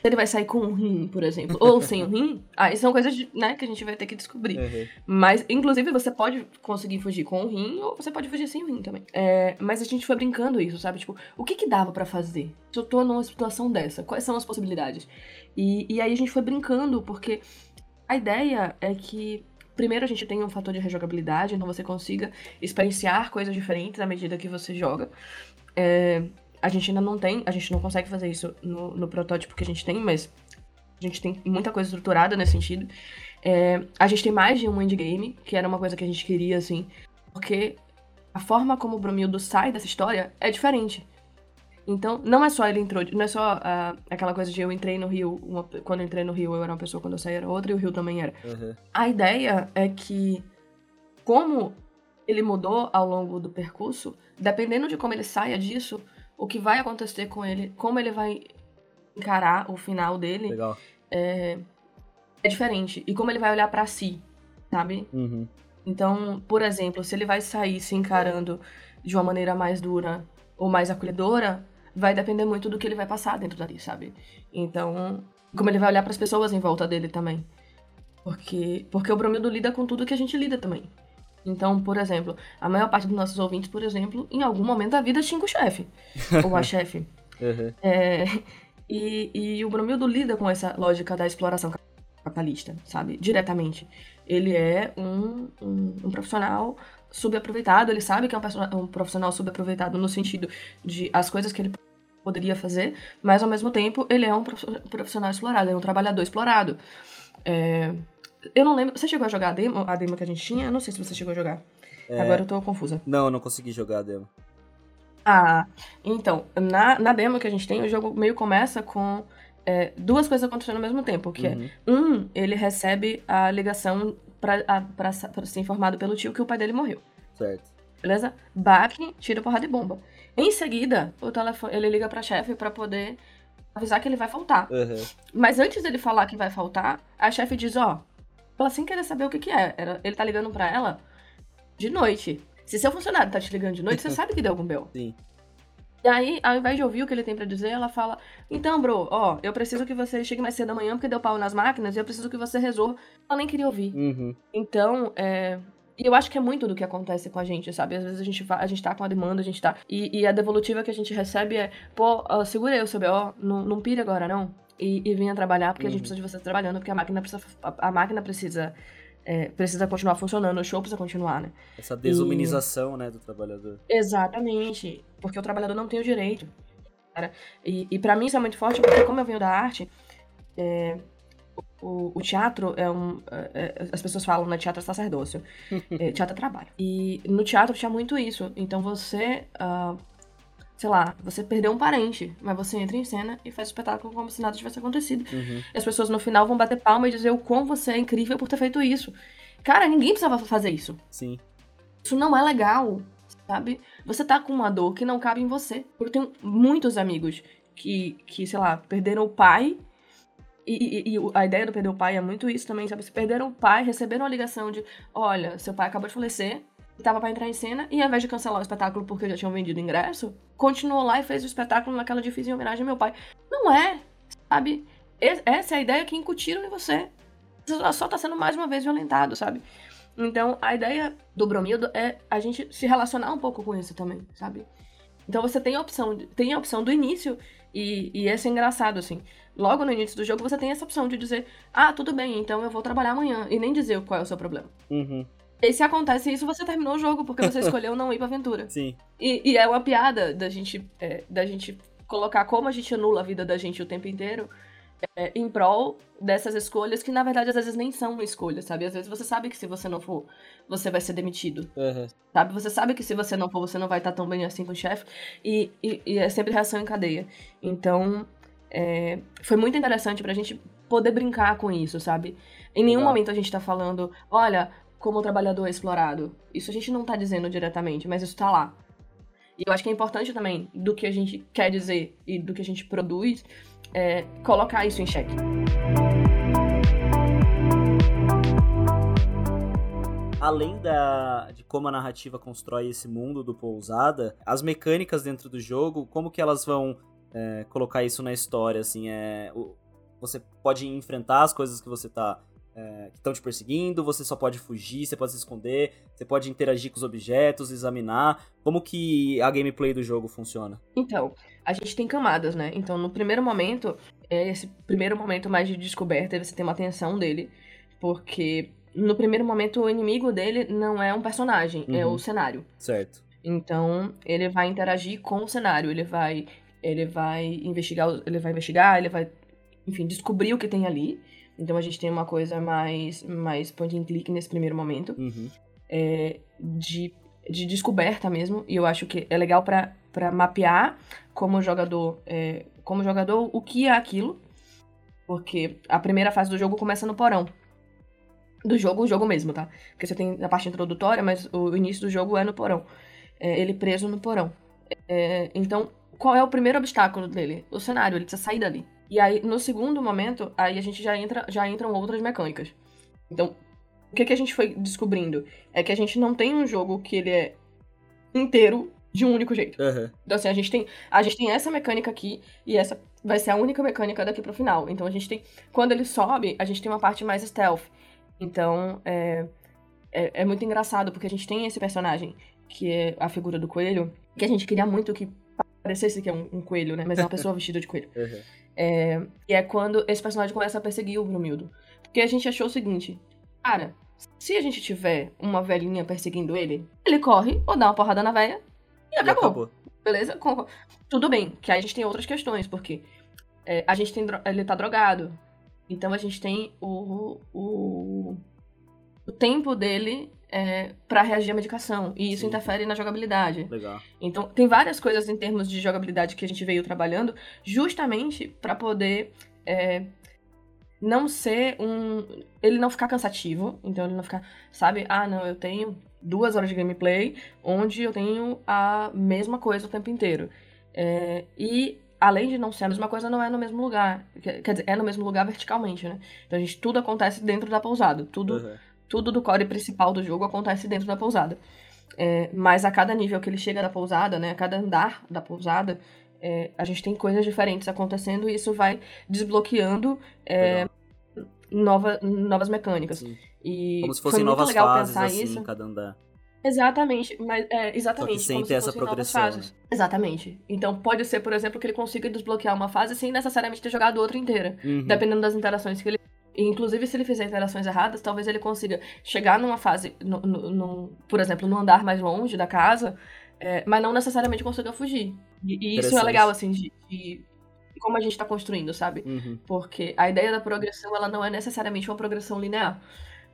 Se ele vai sair com um rim, por exemplo, ou sem um rim, aí são coisas né, que a gente vai ter que descobrir. Uhum. Mas, inclusive, você pode conseguir fugir com um rim, ou você pode fugir sem um rim também. É, mas a gente foi brincando isso, sabe? Tipo, o que que dava para fazer? Se eu tô numa situação dessa, quais são as possibilidades? E, e aí a gente foi brincando, porque a ideia é que primeiro a gente tem um fator de rejogabilidade, então você consiga experienciar coisas diferentes à medida que você joga. É, a gente ainda não tem, a gente não consegue fazer isso no, no protótipo que a gente tem, mas a gente tem muita coisa estruturada nesse sentido. É, a gente tem mais de um endgame, que era uma coisa que a gente queria, assim, porque a forma como o Bromildo sai dessa história é diferente. Então, não é só ele entrou, não é só uh, aquela coisa de eu entrei no Rio, uma, quando eu entrei no Rio eu era uma pessoa, quando eu saí era outra e o Rio também era. Uhum. A ideia é que, como ele mudou ao longo do percurso, dependendo de como ele saia disso, o que vai acontecer com ele, como ele vai encarar o final dele, é, é, diferente. E como ele vai olhar para si, sabe? Uhum. Então, por exemplo, se ele vai sair se encarando de uma maneira mais dura ou mais acolhedora, vai depender muito do que ele vai passar dentro dali, sabe? Então, como ele vai olhar para as pessoas em volta dele também. Porque, porque o Bromildo lida com tudo que a gente lida também. Então, por exemplo, a maior parte dos nossos ouvintes, por exemplo, em algum momento da vida xinga o chefe. ou a chefe. Uhum. É, e, e o Bromildo lida com essa lógica da exploração capitalista, sabe? Diretamente. Ele é um, um, um profissional subaproveitado, ele sabe que é um, um profissional subaproveitado no sentido de as coisas que ele poderia fazer, mas ao mesmo tempo ele é um profissional explorado, é um trabalhador explorado. É, eu não lembro. Você chegou a jogar a demo, a demo que a gente tinha? Eu não sei se você chegou a jogar. É... Agora eu tô confusa. Não, eu não consegui jogar a demo. Ah, então, na, na demo que a gente tem, o jogo meio começa com é, duas coisas acontecendo ao mesmo tempo, que é, uhum. é, um, ele recebe a ligação pra, a, pra, pra, ser informado pelo tio que o pai dele morreu. Certo. Beleza? Baque, tira porrada de bomba. Em seguida, o telefone, ele liga pra chefe para poder avisar que ele vai faltar. Uhum. Mas antes dele falar que vai faltar, a chefe diz, ó, ela sem querer saber o que que é. Ele tá ligando pra ela de noite. Se seu funcionário tá te ligando de noite, você sabe que deu algum bel. Sim. E aí, ao invés de ouvir o que ele tem para dizer, ela fala: Então, bro, ó, eu preciso que você chegue mais cedo amanhã porque deu pau nas máquinas e eu preciso que você resolva. Ela nem queria ouvir. Uhum. Então, é. E eu acho que é muito do que acontece com a gente, sabe? Às vezes a gente, a gente tá com a demanda, a gente tá. E, e a devolutiva que a gente recebe é: pô, uh, segura aí o seu BO, não, não pira agora, não. E, e venha trabalhar, porque uhum. a gente uhum. precisa de você trabalhando, porque a máquina precisa. A, a máquina precisa é, precisa continuar funcionando, o show precisa continuar, né? Essa desumanização, e... né, do trabalhador. Exatamente, porque o trabalhador não tem o direito. Cara. E, e para mim isso é muito forte, porque como eu venho da arte, é, o, o, teatro é um. É, é as pessoas falam, né? Teatro é sacerdócio. É, teatro é trabalho. E no teatro tinha muito isso. Então você. Uh, sei lá, você perdeu um parente, mas você entra em cena e faz o espetáculo como se nada tivesse acontecido. Uhum. E as pessoas no final vão bater palma e dizer o quão você é incrível por ter feito isso. Cara, ninguém precisava fazer isso. Sim. Isso não é legal, sabe? Você tá com uma dor que não cabe em você. Eu tenho muitos amigos que, que sei lá, perderam o pai. E, e, e a ideia do perder o pai é muito isso também, sabe? Se perderam o pai, receberam a ligação de: olha, seu pai acabou de falecer, tava para entrar em cena e ao invés de cancelar o espetáculo porque já tinham vendido ingresso, continuou lá e fez o espetáculo naquela difícil homenagem ao meu pai. Não é, sabe? Essa é a ideia que incutiram em você. Você só tá sendo mais uma vez violentado, sabe? Então, a ideia do Bromildo é a gente se relacionar um pouco com isso também, sabe? Então você tem a opção, tem a opção do início e, e esse é engraçado, assim. Logo no início do jogo você tem essa opção de dizer, ah, tudo bem, então eu vou trabalhar amanhã. E nem dizer qual é o seu problema. Uhum. E se acontece isso, você terminou o jogo, porque você escolheu não ir pra aventura. Sim. E, e é uma piada da gente, é, da gente colocar como a gente anula a vida da gente o tempo inteiro é, em prol dessas escolhas que, na verdade, às vezes nem são uma escolha, sabe? Às vezes você sabe que se você não for, você vai ser demitido. Uhum. Sabe? Você sabe que se você não for, você não vai estar tão bem assim com o chefe. E, e, e, é sempre reação em cadeia. Então, é, foi muito interessante pra gente poder brincar com isso, sabe? Em nenhum Legal. momento a gente tá falando, olha, como o trabalhador explorado. Isso a gente não tá dizendo diretamente, mas isso tá lá. E eu acho que é importante também, do que a gente quer dizer e do que a gente produz, é, colocar isso em xeque. Além da, de como a narrativa constrói esse mundo do Pousada, as mecânicas dentro do jogo, como que elas vão é, colocar isso na história, assim, é, você pode enfrentar as coisas que você tá é, que estão te perseguindo, você só pode fugir, você pode se esconder, você pode interagir com os objetos, examinar. Como que a gameplay do jogo funciona? Então, a gente tem camadas, né? Então, no primeiro momento, é esse primeiro momento mais de descoberta, você tem uma atenção dele, porque no primeiro momento, o inimigo dele não é um personagem, uhum. é o cenário. Certo. Então, ele vai interagir com o cenário, ele vai ele vai investigar, ele vai investigar, ele vai, enfim, descobrir o que tem ali. Então a gente tem uma coisa mais mais point and click nesse primeiro momento. Uhum. É, de, de descoberta mesmo. E eu acho que é legal para mapear como jogador, é, como jogador o que é aquilo. Porque a primeira fase do jogo começa no porão do jogo, o jogo mesmo, tá? Porque você tem a parte introdutória, mas o início do jogo é no porão. É ele preso no porão. É, então, qual é o primeiro obstáculo dele? O cenário, ele precisa sair dali. E aí, no segundo momento, aí a gente já entra, já entram outras mecânicas. Então, o que, que a gente foi descobrindo? É que a gente não tem um jogo que ele é inteiro de um único jeito. Uhum. Então, assim, a gente, tem, a gente tem essa mecânica aqui e essa vai ser a única mecânica daqui pro final. Então, a gente tem. Quando ele sobe, a gente tem uma parte mais stealth. Então, é, é, é, muito engraçado, porque a gente tem esse personagem, que é a figura do coelho, que a gente queria muito que parecesse que é um, um coelho, né? Mas é uma pessoa vestida de coelho. Uhum. É, e é quando esse personagem começa a perseguir o Brumildo. Porque a gente achou o seguinte, cara, se a gente tiver uma velhinha perseguindo ele, ele corre ou dá uma porrada na velha e acabou. E acabou. Beleza? Tudo bem, que aí a gente tem outras questões, porque é, a gente tem. Ele tá drogado. Então a gente tem o, o, o tempo dele é, para reagir à medicação. E isso Sim. interfere na jogabilidade. Legal. Então, tem várias coisas em termos de jogabilidade que a gente veio trabalhando justamente para poder é, não ser um. Ele não ficar cansativo. Então, ele não ficar. Sabe? Ah, não, eu tenho duas horas de gameplay onde eu tenho a mesma coisa o tempo inteiro. É, e além de não ser a mesma coisa, não é no mesmo lugar. Quer dizer, é no mesmo lugar verticalmente, né? Então a gente tudo acontece dentro da pousada. Tudo, uhum. Tudo do core principal do jogo acontece dentro da pousada. É, mas a cada nível que ele chega da pousada, né? A cada andar da pousada, é, a gente tem coisas diferentes acontecendo e isso vai desbloqueando é, nova, novas mecânicas. Sim. E Como se fossem novas fases, assim, isso. cada andar. Exatamente, mas é, exatamente. Só sem ter essa progressão. Né? Exatamente. Então pode ser, por exemplo, que ele consiga desbloquear uma fase sem necessariamente ter jogado outra inteira. Uhum. Dependendo das interações que ele. Inclusive, se ele fizer interações erradas, talvez ele consiga chegar numa fase, no, no, no por exemplo, no andar mais longe da casa, é, mas não necessariamente consiga fugir. E, e isso é legal, assim, de, de como a gente está construindo, sabe? Uhum. Porque a ideia da progressão, ela não é necessariamente uma progressão linear.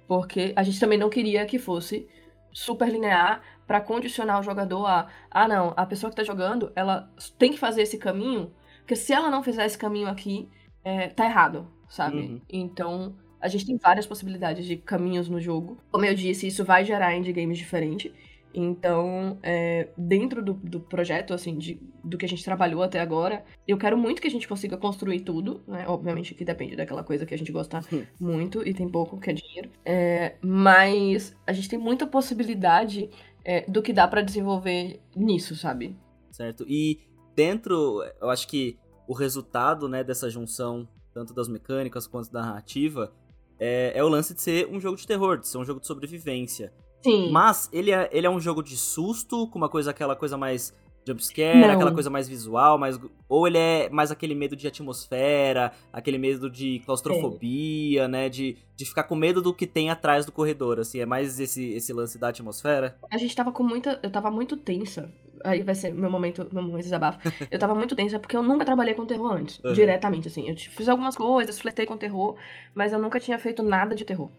Porque a gente também não queria que fosse super linear para condicionar o jogador a, ah não, a pessoa que tá jogando, ela tem que fazer esse caminho, porque se ela não fizer esse caminho aqui, é, tá errado, sabe? Uhum. Então, a gente tem várias possibilidades de caminhos no jogo. Como eu disse, isso vai gerar endgames diferentes. Então, é, dentro do, do, projeto, assim, de, do que a gente trabalhou até agora, eu quero muito que a gente consiga construir tudo, né? Obviamente que depende daquela coisa que a gente gosta hum. muito e tem pouco, que é dinheiro. É, mas a gente tem muita possibilidade é, do que dá para desenvolver nisso, sabe? Certo. E dentro, eu acho que o resultado, né, dessa junção, tanto das mecânicas quanto da narrativa, é, é o lance de ser um jogo de terror, de ser um jogo de sobrevivência. Sim. Mas ele é, ele é um jogo de susto, com uma coisa, aquela coisa mais jumpscare, aquela coisa mais visual, mais, ou ele é mais aquele medo de atmosfera, aquele medo de claustrofobia, né, de, de ficar com medo do que tem atrás do corredor, assim, é mais esse, esse lance da atmosfera? A gente tava com muita, eu tava muito tensa, aí vai ser meu momento, meu momento de desabafo, eu tava muito tensa porque eu nunca trabalhei com terror antes, uhum. diretamente, assim, eu fiz algumas coisas, flertei com terror, mas eu nunca tinha feito nada de terror.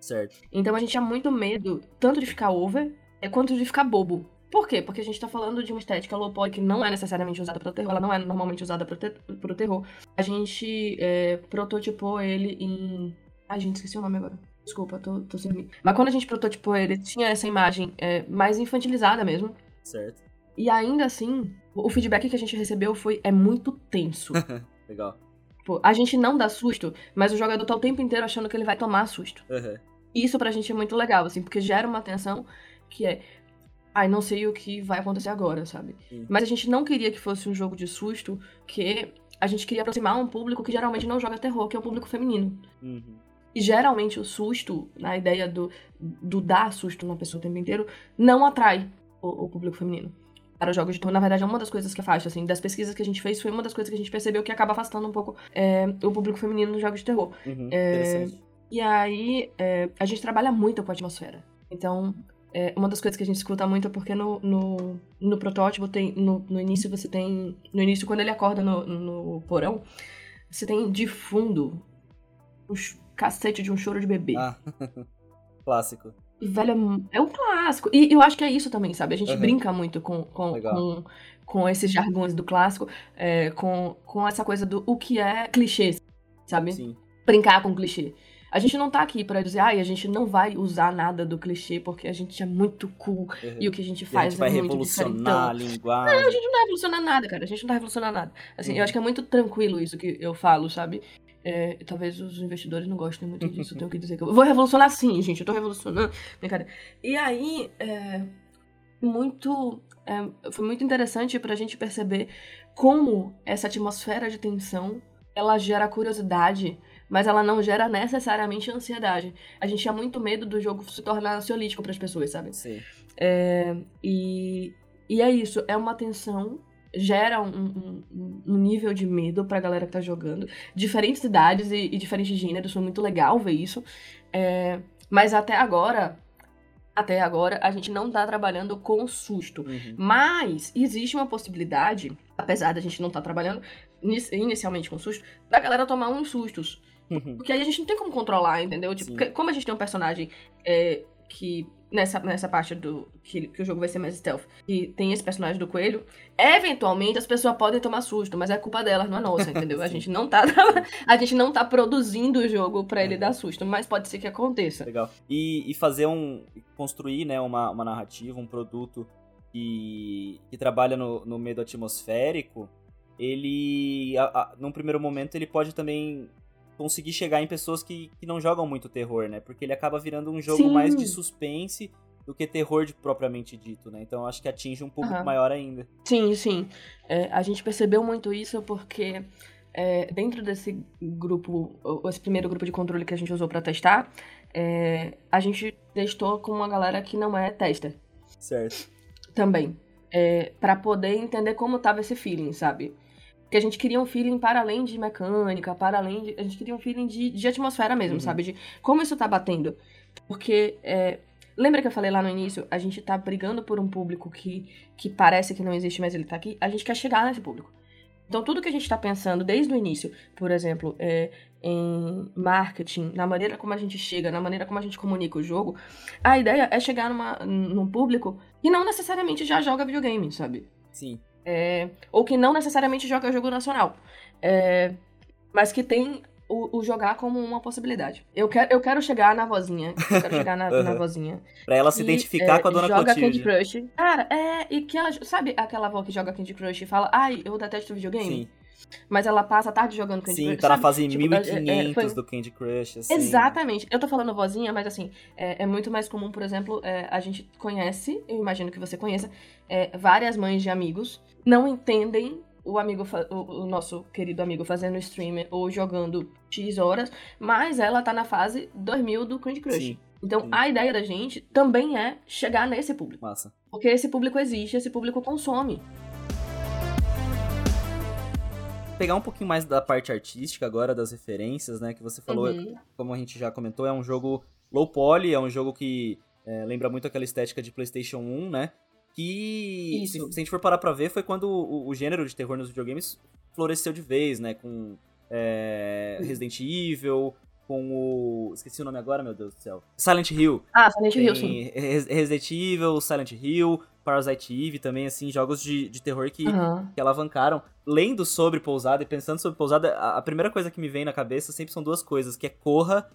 Certo. Então a gente tinha muito medo, tanto de ficar over, é, quanto de ficar bobo. Por quê? Porque a gente tá falando de uma estética low poly que não é necessariamente usada para o terror, ela não é normalmente usada para o terror. A gente é, prototipou ele em. Ai, gente, esqueci o nome agora. Desculpa, tô, tô sem mim. Mas quando a gente prototipou ele, tinha essa imagem é, mais infantilizada mesmo. Certo. E ainda assim, o feedback que a gente recebeu foi: é muito tenso. Legal. Pô, a gente não dá susto, mas o jogador tá o tempo inteiro achando que ele vai tomar susto. Uhum. Isso pra gente é muito legal, assim, porque gera uma tensão que é. Ai, não sei o que vai acontecer agora, sabe? Sim. Mas a gente não queria que fosse um jogo de susto, que a gente queria aproximar um público que geralmente não joga terror, que é o público feminino. Uhum. E geralmente o susto, na ideia do, do dar susto na pessoa o tempo inteiro, não atrai o, o público feminino para os jogos de terror. Na verdade, é uma das coisas que afasta, assim, das pesquisas que a gente fez, foi uma das coisas que a gente percebeu que acaba afastando um pouco é, o público feminino nos jogos de terror. Uhum, é, E aí, é, a gente trabalha muito com a atmosfera. Então, é, uma das coisas que a gente escuta muito é porque no, no, no protótipo tem. No, no, início você tem. No início, quando ele acorda no, no porão, você tem de fundo um cacete de um choro de bebê. Ah, clássico. E, velho, é um clássico. E eu acho que é isso também, sabe? A gente uhum. brinca muito com, com, com, com, esses jargões do clássico, é, com, com essa coisa do o que é clichê, sabe? Sim. Brincar com clichê. A gente não tá aqui para dizer, ai, ah, a gente não vai usar nada do clichê porque a gente é muito cool uhum. e o que a gente faz a gente é vai revolucionar a linguagem. Não, a gente não vai revolucionar nada, cara. A gente não vai revolucionar nada. Assim, uhum. eu acho que é muito tranquilo isso que eu falo, sabe? É, talvez os investidores não gostem muito disso, eu tenho que dizer que eu vou revolucionar sim, gente, eu tô revolucionando. Brincadeira. E aí, é, muito. É, foi muito interessante pra gente perceber como essa atmosfera de tensão ela gera curiosidade mas ela não gera necessariamente ansiedade. A gente tinha muito medo do jogo se tornar ansiolítico para as pessoas, sabe? Sim. É, e, e é isso, é uma tensão, gera um, um, um nível de medo pra galera que tá jogando. Diferentes idades e, e diferentes gêneros, foi muito legal ver isso. É, mas até agora, até agora, a gente não tá trabalhando com susto. Uhum. Mas existe uma possibilidade, apesar da gente não estar tá trabalhando inicialmente com susto, da galera tomar uns sustos. Uhum. Porque aí a gente não tem como controlar, entendeu? Tipo, como a gente tem um personagem é, que. Nessa, nessa parte do. Que, que o jogo vai ser mais stealth. E tem esse personagem do coelho. Eventualmente as pessoas podem tomar susto, mas é culpa delas, não é nossa, entendeu? a gente não tá. a gente não tá produzindo o jogo para ele dar susto, mas pode ser que aconteça. Legal. E, e fazer um. construir, né, uma, uma narrativa, um produto que, que trabalha no, no medo atmosférico, ele. A, a, num primeiro momento, ele pode também conseguir chegar em pessoas que, que não jogam muito terror, né? Porque ele acaba virando um jogo Sim. mais de suspense do que terror de propriamente dito, né? Então acho que atinge um público uhum. maior ainda. Sim, sim. É, a gente percebeu muito isso porque é, dentro desse grupo, esse primeiro grupo de controle que a gente usou para testar, é, a gente testou com uma galera que não é tester. Certo. Também. É, para poder entender como tava esse feeling, sabe? Porque a gente queria um feeling para além de mecânica, para além de. A gente queria um feeling de, de atmosfera mesmo, uhum. sabe? De como isso tá batendo. Porque. É, lembra que eu falei lá no início? A gente tá brigando por um público que, que parece que não existe, mas ele tá aqui. A gente quer chegar nesse público. Então, tudo que a gente está pensando desde o início, por exemplo, é, em marketing, na maneira como a gente chega, na maneira como a gente comunica o jogo, a ideia é chegar numa, num público que não necessariamente já joga videogame, sabe? Sim. É, ou que não necessariamente joga jogo nacional. É, mas que tem o, o, jogar como uma possibilidade. Eu quero, eu quero chegar na vozinha. Eu quero chegar na, uhum. na vozinha. Pra ela se identificar é, com a dona joga Clotilde. Candy Crush. Cara, é. E que ela. Sabe aquela avó que joga Candy Crush e fala, ai, eu detesto videogame? Sim. Mas ela passa a tarde jogando Candy Sim, Crush. Sim, tá na fase tipo, 1500 é, é, foi... do Candy Crush, assim. Exatamente. Eu tô falando vozinha, mas assim, é, é muito mais comum, por exemplo, é, a gente conhece, eu imagino que você conheça, é, várias mães de amigos não entendem o amigo, o, o, nosso querido amigo fazendo streamer ou jogando X horas, mas ela tá na fase 2000 do Candy Crush. Sim, então sim. a ideia da gente também é chegar nesse público. Massa. Porque esse público existe, esse público consome. Pegar um pouquinho mais da parte artística agora, das referências, né? Que você falou, uhum. como a gente já comentou, é um jogo low poly, é um jogo que é, lembra muito aquela estética de PlayStation 1, né? Que, se, se, a gente for parar pra ver, foi quando o, o, gênero de terror nos videogames floresceu de vez, né? Com é, Resident Evil, com o. Esqueci o nome agora, meu Deus do céu. Silent Hill. Ah, Silent Hill, sim. Resident Evil, Silent Hill, Parasite Eve também, assim, jogos de, de terror que, uhum. que alavancaram. Lendo sobre Pousada e pensando sobre Pousada, a, a, primeira coisa que me vem na cabeça sempre são duas coisas, que é Corra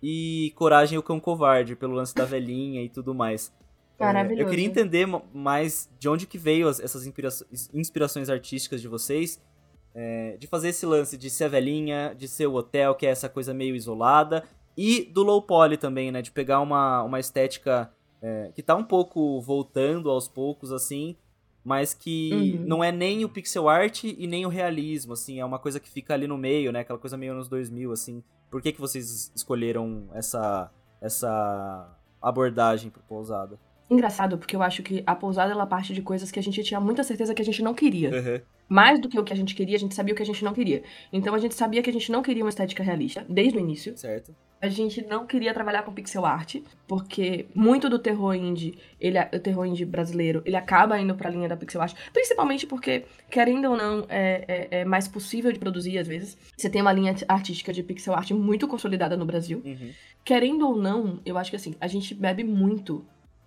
e Coragem o Cão Covarde, pelo lance da velhinha e tudo mais. Maravilhoso. É, eu queria entender mais de onde que veio essas inspirações artísticas de vocês, é, de fazer esse lance de ser a velhinha, de ser o hotel, que é essa coisa meio isolada, e do low poly também, né, de pegar uma, uma estética é, que tá um pouco voltando aos poucos, assim, mas que uhum. não é nem o pixel art e nem o realismo, assim, é uma coisa que fica ali no meio, né, aquela coisa meio anos 2000, assim. Por que que vocês escolheram essa, essa abordagem pro Pousada? Engraçado, porque eu acho que a pousada ela parte de coisas que a gente tinha muita certeza que a gente não queria. Uhum. Mais do que o que a gente queria, a gente sabia o que a gente não queria. Então a gente sabia que a gente não queria uma estética realista, desde o início. Certo. a gente não queria trabalhar com pixel art, porque muito do terror indie, ele, o terror indie brasileiro, ele acaba indo pra linha da pixel art, principalmente porque, querendo ou não, é, é, é mais possível de produzir às vezes. Você tem uma linha artística de pixel art muito consolidada no Brasil. Uhum. Querendo ou não, eu acho que assim, a gente bebe muito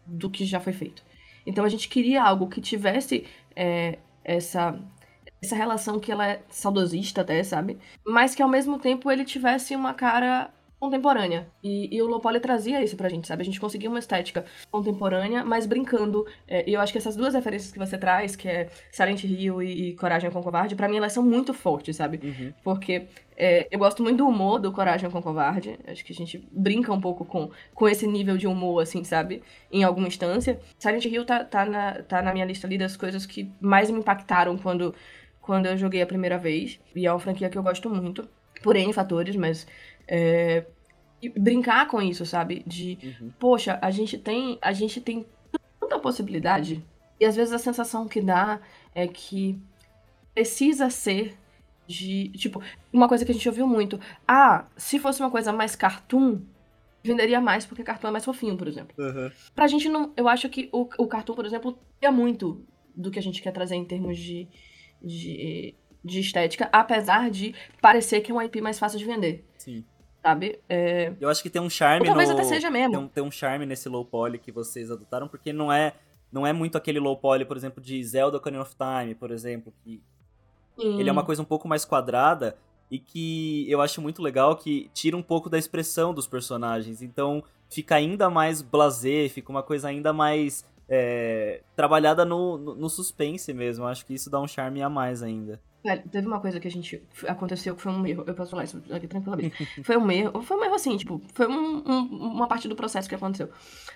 do que já foi feito. Então a gente queria algo que tivesse é, essa essa relação que ela é saudosista até, sabe? Mas que ao mesmo tempo ele tivesse uma cara contemporânea. E, e, o low poly trazia isso pra gente, sabe? A gente conseguia uma estética contemporânea, mas brincando. É, e eu acho que essas duas referências que você traz, que é Silent Hill e, e Coragem com Covarde, para mim elas são muito fortes, sabe? Uhum. Porque é, eu gosto muito do humor do Coragem com Covarde. Acho que a gente brinca um pouco com, com esse nível de humor, assim, sabe? Em alguma instância. Silent Hill tá, tá, na, tá na minha lista ali das coisas que mais me impactaram quando, quando eu joguei a primeira vez. E é uma franquia que eu gosto muito. Por N fatores, mas é, brincar com isso, sabe? De, uhum. poxa, a gente tem, a gente tem tanta possibilidade e às vezes a sensação que dá é que precisa ser de, tipo, uma coisa que a gente ouviu muito. Ah, se fosse uma coisa mais cartoon, venderia mais porque cartoon é mais fofinho, por exemplo. Uhum. Pra gente não, eu acho que o, o cartoon, por exemplo, é muito do que a gente quer trazer em termos de, de, de estética, apesar de parecer que é um IP mais fácil de vender. Sim sabe? É... Eu acho que tem um charme Ou talvez no... até seja mesmo. Tem um, tem um charme nesse low poly que vocês adotaram, porque não é não é muito aquele low poly, por exemplo, de Zelda Ocarina of Time, por exemplo, que Sim. ele é uma coisa um pouco mais quadrada e que eu acho muito legal que tira um pouco da expressão dos personagens. Então fica ainda mais blasé, fica uma coisa ainda mais é, trabalhada no, no, no, suspense mesmo. Eu acho que isso dá um charme a mais ainda. Velho, teve uma coisa que a gente. Aconteceu que foi um erro. Eu posso falar isso aqui tranquilamente. foi um erro. Foi um erro assim, tipo, foi um, um, uma parte do processo que aconteceu.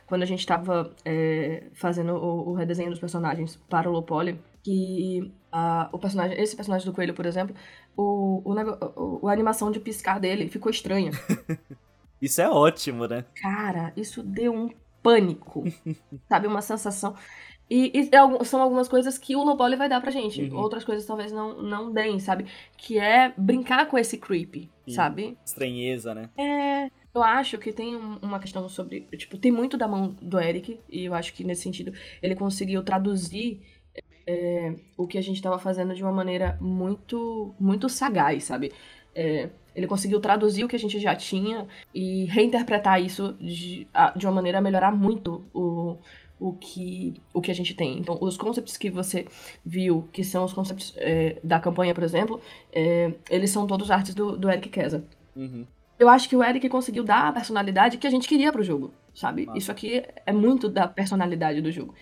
Quando a gente tava é, fazendo o, o, redesenho dos personagens para o Lopoli, que a, o personagem, esse personagem do coelho, por exemplo, o, o, o, a animação de piscar dele ficou estranha. isso é ótimo, né? Cara, isso deu um pânico. sabe? Uma sensação. E, e, é são algumas coisas que o Lobole vai dar pra gente. Uhum. Outras coisas talvez não, não deem, sabe? Que é brincar com esse creepy, Sim. sabe? Estranheza, né? É. Eu acho que tem uma questão sobre. Tipo, tem muito da mão do Eric, e eu acho que nesse sentido ele conseguiu traduzir é, o que a gente estava fazendo de uma maneira muito, muito sagaz, sabe? É, ele conseguiu traduzir o que a gente já tinha e reinterpretar isso de, de uma maneira a melhorar muito o, o que, o que a gente tem. Então, os concepts que você viu, que são os concepts é, da campanha, por exemplo, é, eles são todos artes do, do Eric Kesa. Uhum. Eu acho que o Eric conseguiu dar a personalidade que a gente queria pro jogo, sabe? Isso aqui é muito da personalidade do jogo.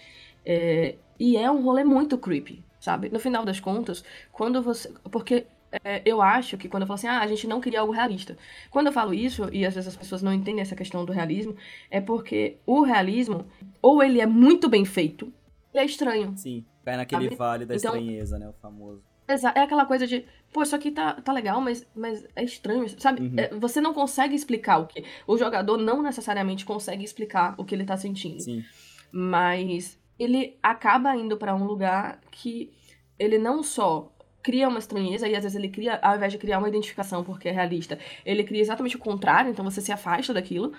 É, e é um rolê muito creepy, sabe? No final das contas, quando você. Porque é, eu acho que quando eu falo assim, ah, a gente não queria algo realista. Quando eu falo isso, e às vezes as pessoas não entendem essa questão do realismo, é porque o realismo, ou ele é muito bem feito, ele é estranho. Sim, cai naquele sabe? vale da então, estranheza, né? O famoso. Exato, é aquela coisa de, pô, isso aqui tá, tá legal, mas, mas é estranho, sabe? Uhum. É, você não consegue explicar o que. O jogador não necessariamente consegue explicar o que ele tá sentindo. Sim. Mas ele acaba indo para um lugar que ele não só cria uma estranheza e às vezes ele cria, ao invés de criar uma identificação porque é realista, ele cria exatamente o contrário, então você se afasta daquilo.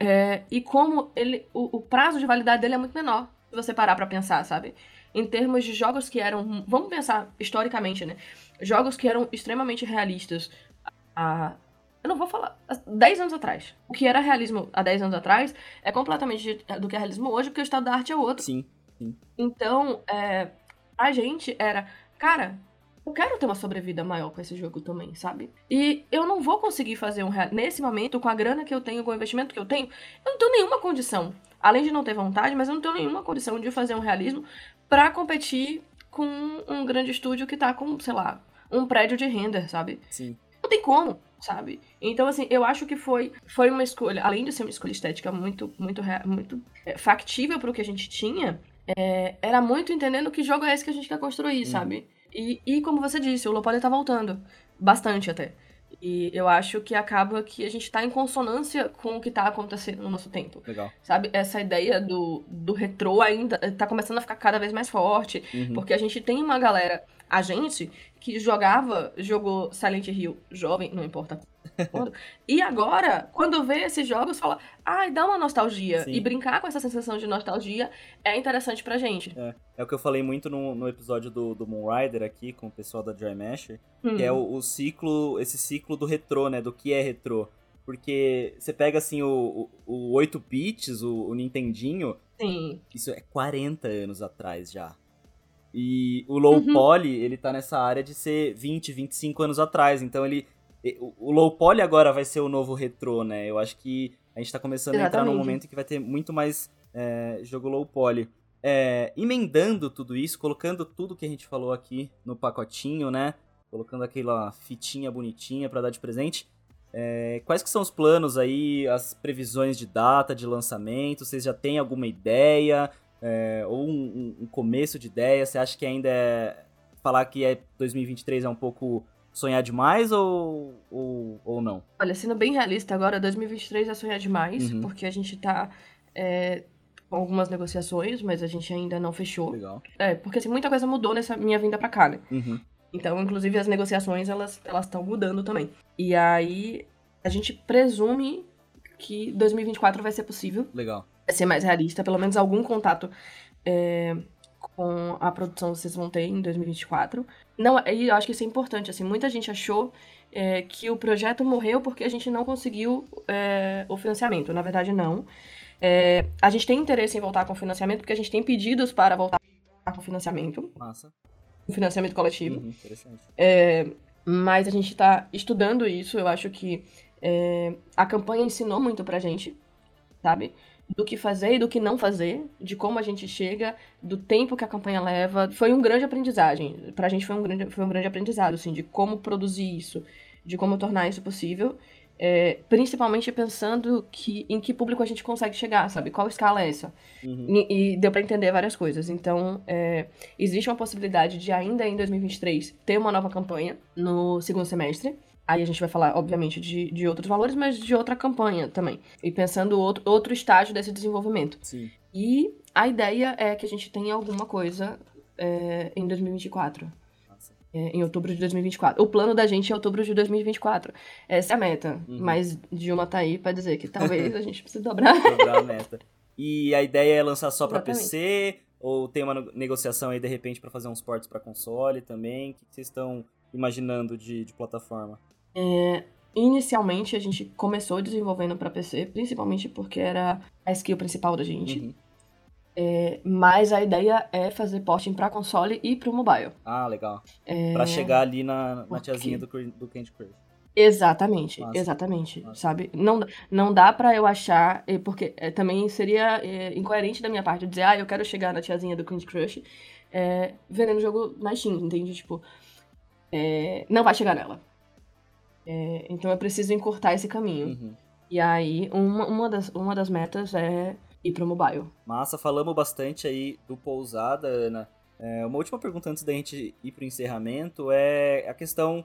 É, e como ele, o, o, prazo de validade dele é muito menor, se você parar pra pensar, sabe? Em termos de jogos que eram, vamos pensar historicamente, né? Jogos que eram extremamente realistas há, eu não vou falar, 10 anos atrás. O que era realismo há 10 anos atrás é completamente do que é realismo hoje, porque o estado da arte é outro. Sim, sim. Então, é, a gente era, cara, eu quero ter uma sobrevida maior com esse jogo também, sabe? E eu não vou conseguir fazer um real... nesse momento, com a grana que eu tenho, com o investimento que eu tenho, eu não tenho nenhuma condição. Além de não ter vontade, mas eu não tenho nenhuma condição de fazer um realismo para competir com um grande estúdio que tá com, sei lá, um prédio de render, sabe? Sim. Não tem como, sabe? Então, assim, eu acho que foi, foi uma escolha, além de ser uma escolha estética muito, muito, muito é, factível pro que a gente tinha, é, era muito entendendo que jogo é esse que a gente quer construir, hum. sabe? E, e como você disse, o Lopoli tá voltando. Bastante até. E eu acho que acaba que a gente tá em consonância com o que tá acontecendo no nosso tempo. Legal. Sabe? Essa ideia do, do retrô ainda tá começando a ficar cada vez mais forte. Uhum. Porque a gente tem uma galera a gente que jogava, jogou Silent Hill jovem, não importa quando, e agora, quando vê esses jogos, fala, ai, dá uma nostalgia. Sim. E brincar com essa sensação de nostalgia é interessante pra gente. É, é o que eu falei muito no, no episódio do, do Moonrider aqui, com o pessoal da Joy Masher, hum. que é o, o, ciclo, esse ciclo do retrô, né, do que é retrô. Porque você pega, assim, o, o, o 8 bits, o, o Nintendinho, Sim. isso é 40 anos atrás já. E o low uhum. poly, ele tá nessa área de ser 20, 25 anos atrás. Então ele. O low poly agora vai ser o novo retrô, né? Eu acho que a gente tá começando Exatamente. a entrar num momento que vai ter muito mais é, jogo low poly. É, emendando tudo isso, colocando tudo que a gente falou aqui no pacotinho, né? Colocando aquela fitinha bonitinha para dar de presente. É, quais que são os planos aí, as previsões de data de lançamento? Vocês já têm alguma ideia? É, ou um, um, começo de ideia? Você acha que ainda é. Falar que é 2023 é um pouco sonhar demais ou, ou, ou não? Olha, sendo bem realista, agora 2023 é sonhar demais, uhum. porque a gente tá é, com algumas negociações, mas a gente ainda não fechou. Legal. É, porque assim, muita coisa mudou nessa minha vinda pra cá, né? Uhum. Então, inclusive, as negociações, elas estão mudando também. E aí, a gente presume que 2024 vai ser possível. Legal ser mais realista, pelo menos algum contato é, com a produção vocês vão ter em 2024. Não, e eu acho que isso é importante, assim, muita gente achou é, que o projeto morreu porque a gente não conseguiu é, o financiamento. Na verdade, não. É, a gente tem interesse em voltar com o financiamento porque a gente tem pedidos para voltar com o financiamento. Massa. O financiamento coletivo. Uhum, interessante. É, mas a gente está estudando isso. Eu acho que é, a campanha ensinou muito pra gente, sabe? Do que fazer e do que não fazer, de como a gente chega, do tempo que a campanha leva. Foi um grande aprendizagem. Pra gente foi um grande, foi um grande aprendizado, assim, de como produzir isso, de como tornar isso possível. É, principalmente pensando que, em que público a gente consegue chegar, sabe? Qual escala é essa? Uhum. E, e, deu para entender várias coisas. Então, é, existe uma possibilidade de ainda em 2023 ter uma nova campanha no segundo semestre. Aí a gente vai falar, obviamente, de, de outros valores, mas de outra campanha também. E pensando outro, outro estágio desse desenvolvimento. Sim. E a ideia é que a gente tenha alguma coisa é, em 2024. É, em outubro de 2024. O plano da gente é outubro de 2024. Essa é a meta. Uhum. Mas Dilma tá aí pra dizer que talvez a gente precise dobrar. dobrar a meta. E a ideia é lançar só para PC? Ou tem uma negociação aí, de repente, para fazer uns ports para console também? O que vocês estão imaginando de, de plataforma? É, inicialmente a gente começou desenvolvendo para PC, principalmente porque era a skill principal da gente. Uhum. É, mas a ideia é fazer porting para console e para o mobile. Ah, legal. É... Para chegar ali na, na tiazinha do, do Candy Crush. Exatamente, Nossa. exatamente, Nossa. sabe? Não, não dá para eu achar, porque é, também seria é, incoerente da minha parte dizer, ah, eu quero chegar na tiazinha do Candy Crush é, vendendo o jogo na Steam, entende? Tipo, é, não vai chegar nela. É, então eu preciso encurtar esse caminho. Uhum. E aí, uma, uma, das, uma das metas é ir pro mobile. Massa, falamos bastante aí do Pousada, Ana. É, uma última pergunta antes da gente ir pro encerramento é a questão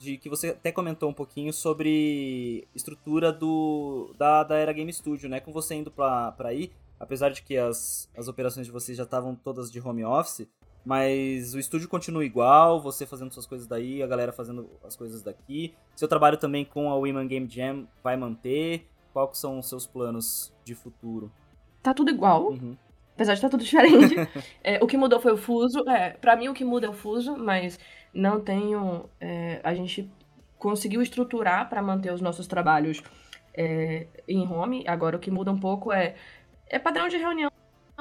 de que você até comentou um pouquinho sobre estrutura do da, da Era Game Studio, né? Com você indo para aí, apesar de que as, as operações de vocês já estavam todas de home office, mas o estúdio continua igual, você fazendo suas coisas daí, a galera fazendo as coisas daqui. Seu trabalho também com a Women Game Jam vai manter? Quais são os seus planos de futuro? Tá tudo igual. Uhum. Apesar de estar tá tudo diferente. é, o que mudou foi o fuso. É, pra mim o que muda é o fuso, mas não tenho. É, a gente conseguiu estruturar para manter os nossos trabalhos é, em home. Agora o que muda um pouco é, é padrão de reunião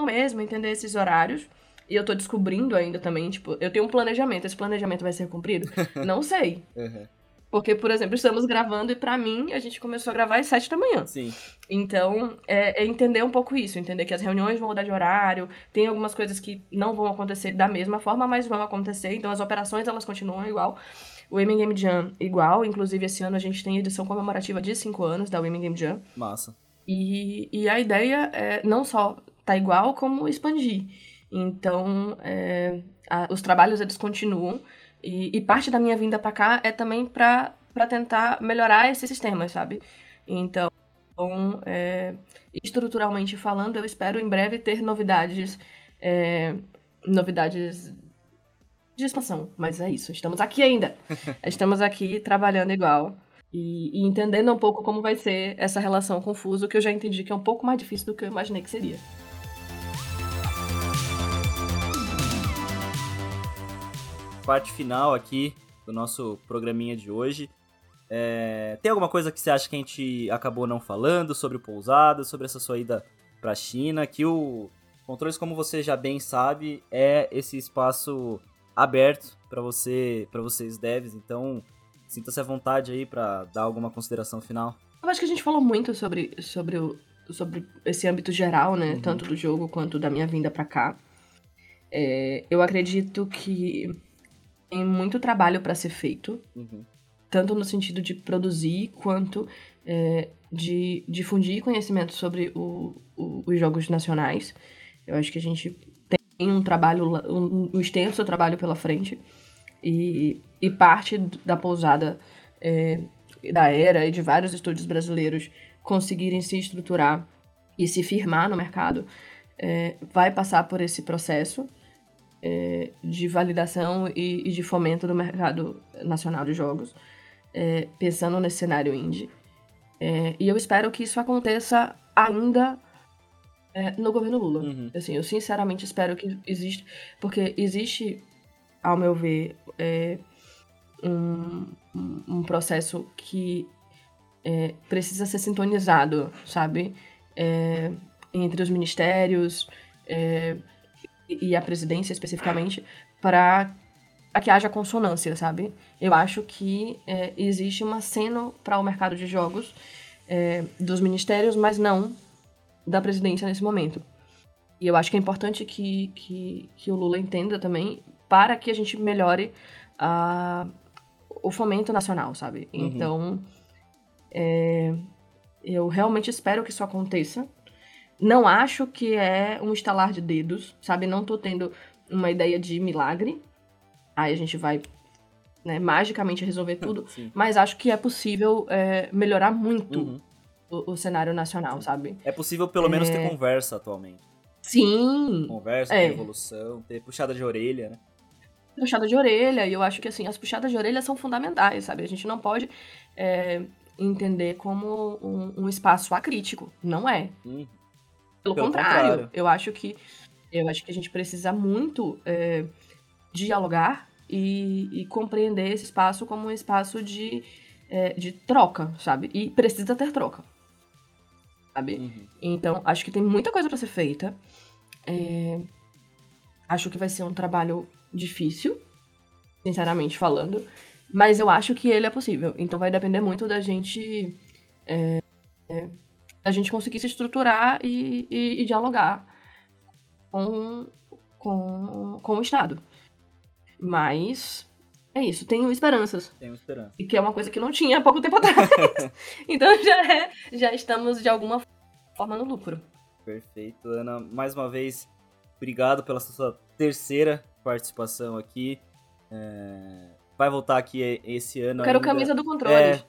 mesmo, entender esses horários. E eu tô descobrindo ainda também, tipo, eu tenho um planejamento. Esse planejamento vai ser cumprido? Não sei. Uhum. Porque, por exemplo, estamos gravando e para mim a gente começou a gravar às sete da manhã. Sim. Então, é, é, entender um pouco isso, entender que as reuniões vão mudar de horário, tem algumas coisas que não vão acontecer da mesma forma, mas vão acontecer. Então, as operações elas continuam igual. O Women Game Jam igual, inclusive esse ano a gente tem edição comemorativa de cinco anos da Women Game Jam. Massa. E, e a ideia é não só tá igual, como expandir. Então, é, a, os trabalhos eles continuam. E, e, parte da minha vinda para cá é também para tentar melhorar esse sistema, sabe? Então, é, estruturalmente falando, eu espero em breve ter novidades, é, novidades de expansão, mas é isso. Estamos aqui ainda. estamos aqui trabalhando igual. E, e, entendendo um pouco como vai ser essa relação confusa, que eu já entendi que é um pouco mais difícil do que eu imaginei que seria. Parte final aqui do nosso programinha de hoje. É... Tem alguma coisa que você acha que a gente acabou não falando sobre o pousado, sobre essa sua ida para a China? Que o Controles, como você já bem sabe, é esse espaço aberto para você, para vocês devs. Então, sinta-se à vontade aí para dar alguma consideração final. Eu acho que a gente falou muito sobre, sobre, o, sobre esse âmbito geral, né? Uhum. Tanto do jogo quanto da minha vinda para cá. É, eu acredito que tem muito trabalho para ser feito, uhum. tanto no sentido de produzir quanto é, de difundir conhecimento sobre o, o, os jogos nacionais. Eu acho que a gente tem um trabalho, um, um extenso trabalho pela frente. E, e parte da pousada é, da Era e de vários estúdios brasileiros conseguirem se estruturar e se firmar no mercado, é, vai passar por esse processo é, de validação e, e, de fomento do mercado nacional de jogos, é, pensando nesse cenário indie. É, e eu espero que isso aconteça ainda é, no governo Lula. Uhum. Assim, eu sinceramente espero que exista, porque existe, ao meu ver, é, um, um processo que é, precisa ser sintonizado, sabe? Entre os ministérios e a presidência especificamente, para que haja consonância, sabe? Eu acho que é, existe um aceno para o mercado de jogos dos ministérios, mas não da presidência nesse momento. E eu acho que é importante que, que, que o Lula entenda também para que a gente melhore a, o fomento nacional, sabe? Uhum. Então, é, eu realmente espero que isso aconteça. Não acho que é um estalar de dedos, sabe? Não tô tendo uma ideia de milagre. Aí a gente vai né, magicamente resolver tudo. mas acho que é possível é, melhorar muito uhum o, o cenário nacional, sabe? É possível pelo é... menos ter é. conversa atualmente. Sim. Conversa, é. ter evolução, ter puxada de orelha, né? Puxada de orelha, e eu acho que assim, as puxadas de orelha são fundamentais, sabe? A gente não pode é, entender como um, um, espaço acrítico. Não é. Hum. Pelo, Pelo contrário, contrário, eu acho que eu acho que a gente precisa muito é, dialogar e, e, compreender esse espaço como um espaço de, é, de troca, sabe? E precisa ter troca sabe? Uhum. Então, acho que tem muita coisa para ser feita. É... Acho que vai ser um trabalho difícil, sinceramente falando. Mas eu acho que ele é possível. Então vai depender muito da gente. É... É... Da gente conseguir se estruturar e, e, e dialogar com, com, com o Estado. Mas é isso, tenho esperanças. Tenho esperança. E que é uma coisa que não tinha há pouco tempo atrás. então já, é, já estamos de alguma forma no lucro. Perfeito, Ana. Mais uma vez, obrigado pela sua terceira participação aqui. É... Vai voltar aqui esse ano. Eu quero ainda. camisa do controle. É,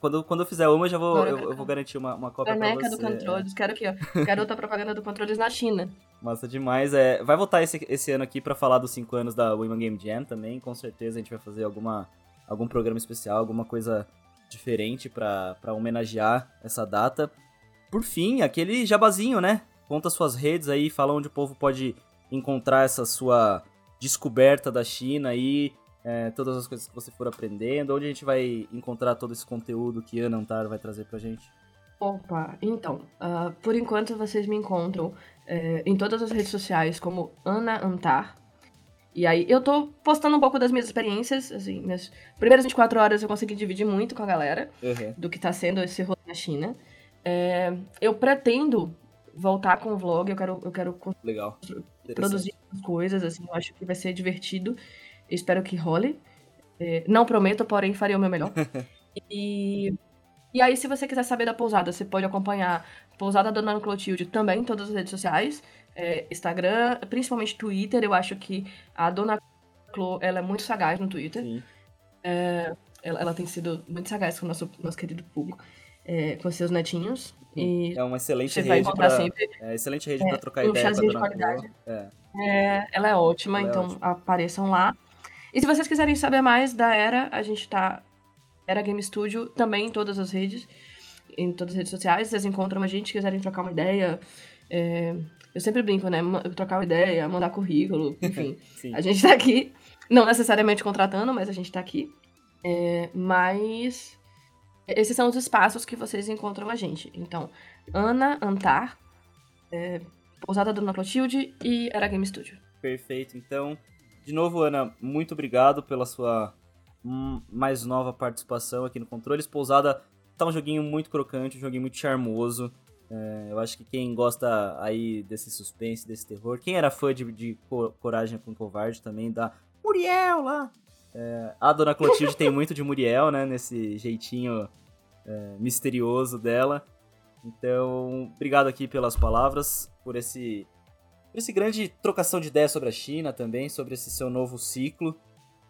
quando, quando eu fizer uma, já vou, eu, eu, vou garantir uma, uma cópia Caneca pra você. do Controles, quero aqui, ó. Quero outra propaganda do Controles na China. Massa demais. É, vai voltar esse, esse ano aqui para falar dos 5 anos da Women Game Jam também. Com certeza a gente vai fazer alguma, algum programa especial, alguma coisa diferente para homenagear essa data. Por fim, aquele jabazinho, né? Conta suas redes aí, fala onde o povo pode encontrar essa sua descoberta da China aí, é, todas as coisas que você for aprendendo, onde a gente vai encontrar todo esse conteúdo que Ana Antar vai trazer pra gente? Opa, então, uh, por enquanto vocês me encontram é, em todas as redes sociais como Ana Antar. E aí, eu tô postando um pouco das minhas experiências, assim, minhas primeiras 24 horas eu consegui dividir muito com a galera uhum. do que tá sendo esse rolê na China. É, eu pretendo voltar com o vlog, eu quero, eu quero Legal. produzir coisas, assim, eu acho que vai ser divertido. Espero que role. É, não prometo, porém farei o meu melhor. e, e aí, se você quiser saber da pousada, você pode acompanhar Pousada Dona Clotilde também em todas as redes sociais. É, Instagram, principalmente Twitter. Eu acho que a Dona Clo, ela é muito sagaz no Twitter. É, ela, ela, tem sido muito sagaz com o nosso, nosso querido público, é, com seus netinhos. E é uma excelente rede para sempre. É, excelente rede é, trocar um ideia com a Dona Clo. É. é. ela é ótima, então apareçam lá. E se vocês quiserem saber mais da Era, a gente tá. Era Game Studio também em todas as redes, em todas as redes sociais. Vocês encontram a gente, quiserem trocar uma ideia. É... Eu sempre brinco, né? Trocar uma ideia, mandar currículo, enfim. a gente tá aqui. Não necessariamente contratando, mas a gente tá aqui. É... Mas. Esses são os espaços que vocês encontram a gente. Então, Ana Antar, é... Pousada Dona Clotilde e Era Game Studio. Perfeito. Então, de novo, Ana, muito obrigado pela sua mais nova participação aqui no Controles. Pousada tá um joguinho muito crocante, um joguinho muito charmoso. É, eu acho que quem gosta aí desse suspense, desse terror, quem era fã de, de Coragem com Covarde também, da Muriel lá. É, a Dona Clotilde tem muito de Muriel, né, nesse jeitinho é, misterioso dela. Então, obrigado aqui pelas palavras, por esse esse grande trocação de ideias sobre a China também, sobre esse seu novo ciclo.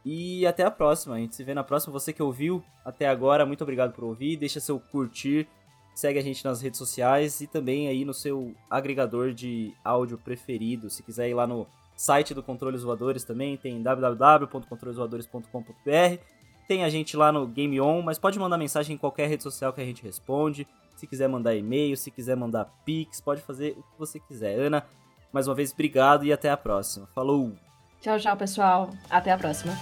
E até a próxima. A gente se vê na próxima. Você que ouviu até agora, muito obrigado por ouvir. Deixa seu curtir. Segue a gente nas redes sociais e também aí no seu agregador de áudio preferido. Se quiser ir lá no site do Controles Voadores também, tem www.controlesvoadores.com.br. Tem a gente lá no Game On, mas pode mandar mensagem em qualquer rede social que a gente responde. Se quiser mandar e-mail, se quiser mandar pix, pode fazer o que você quiser. Ana, mais uma vez, obrigado e até a próxima. Falou! Tchau, tchau, pessoal. Até a próxima.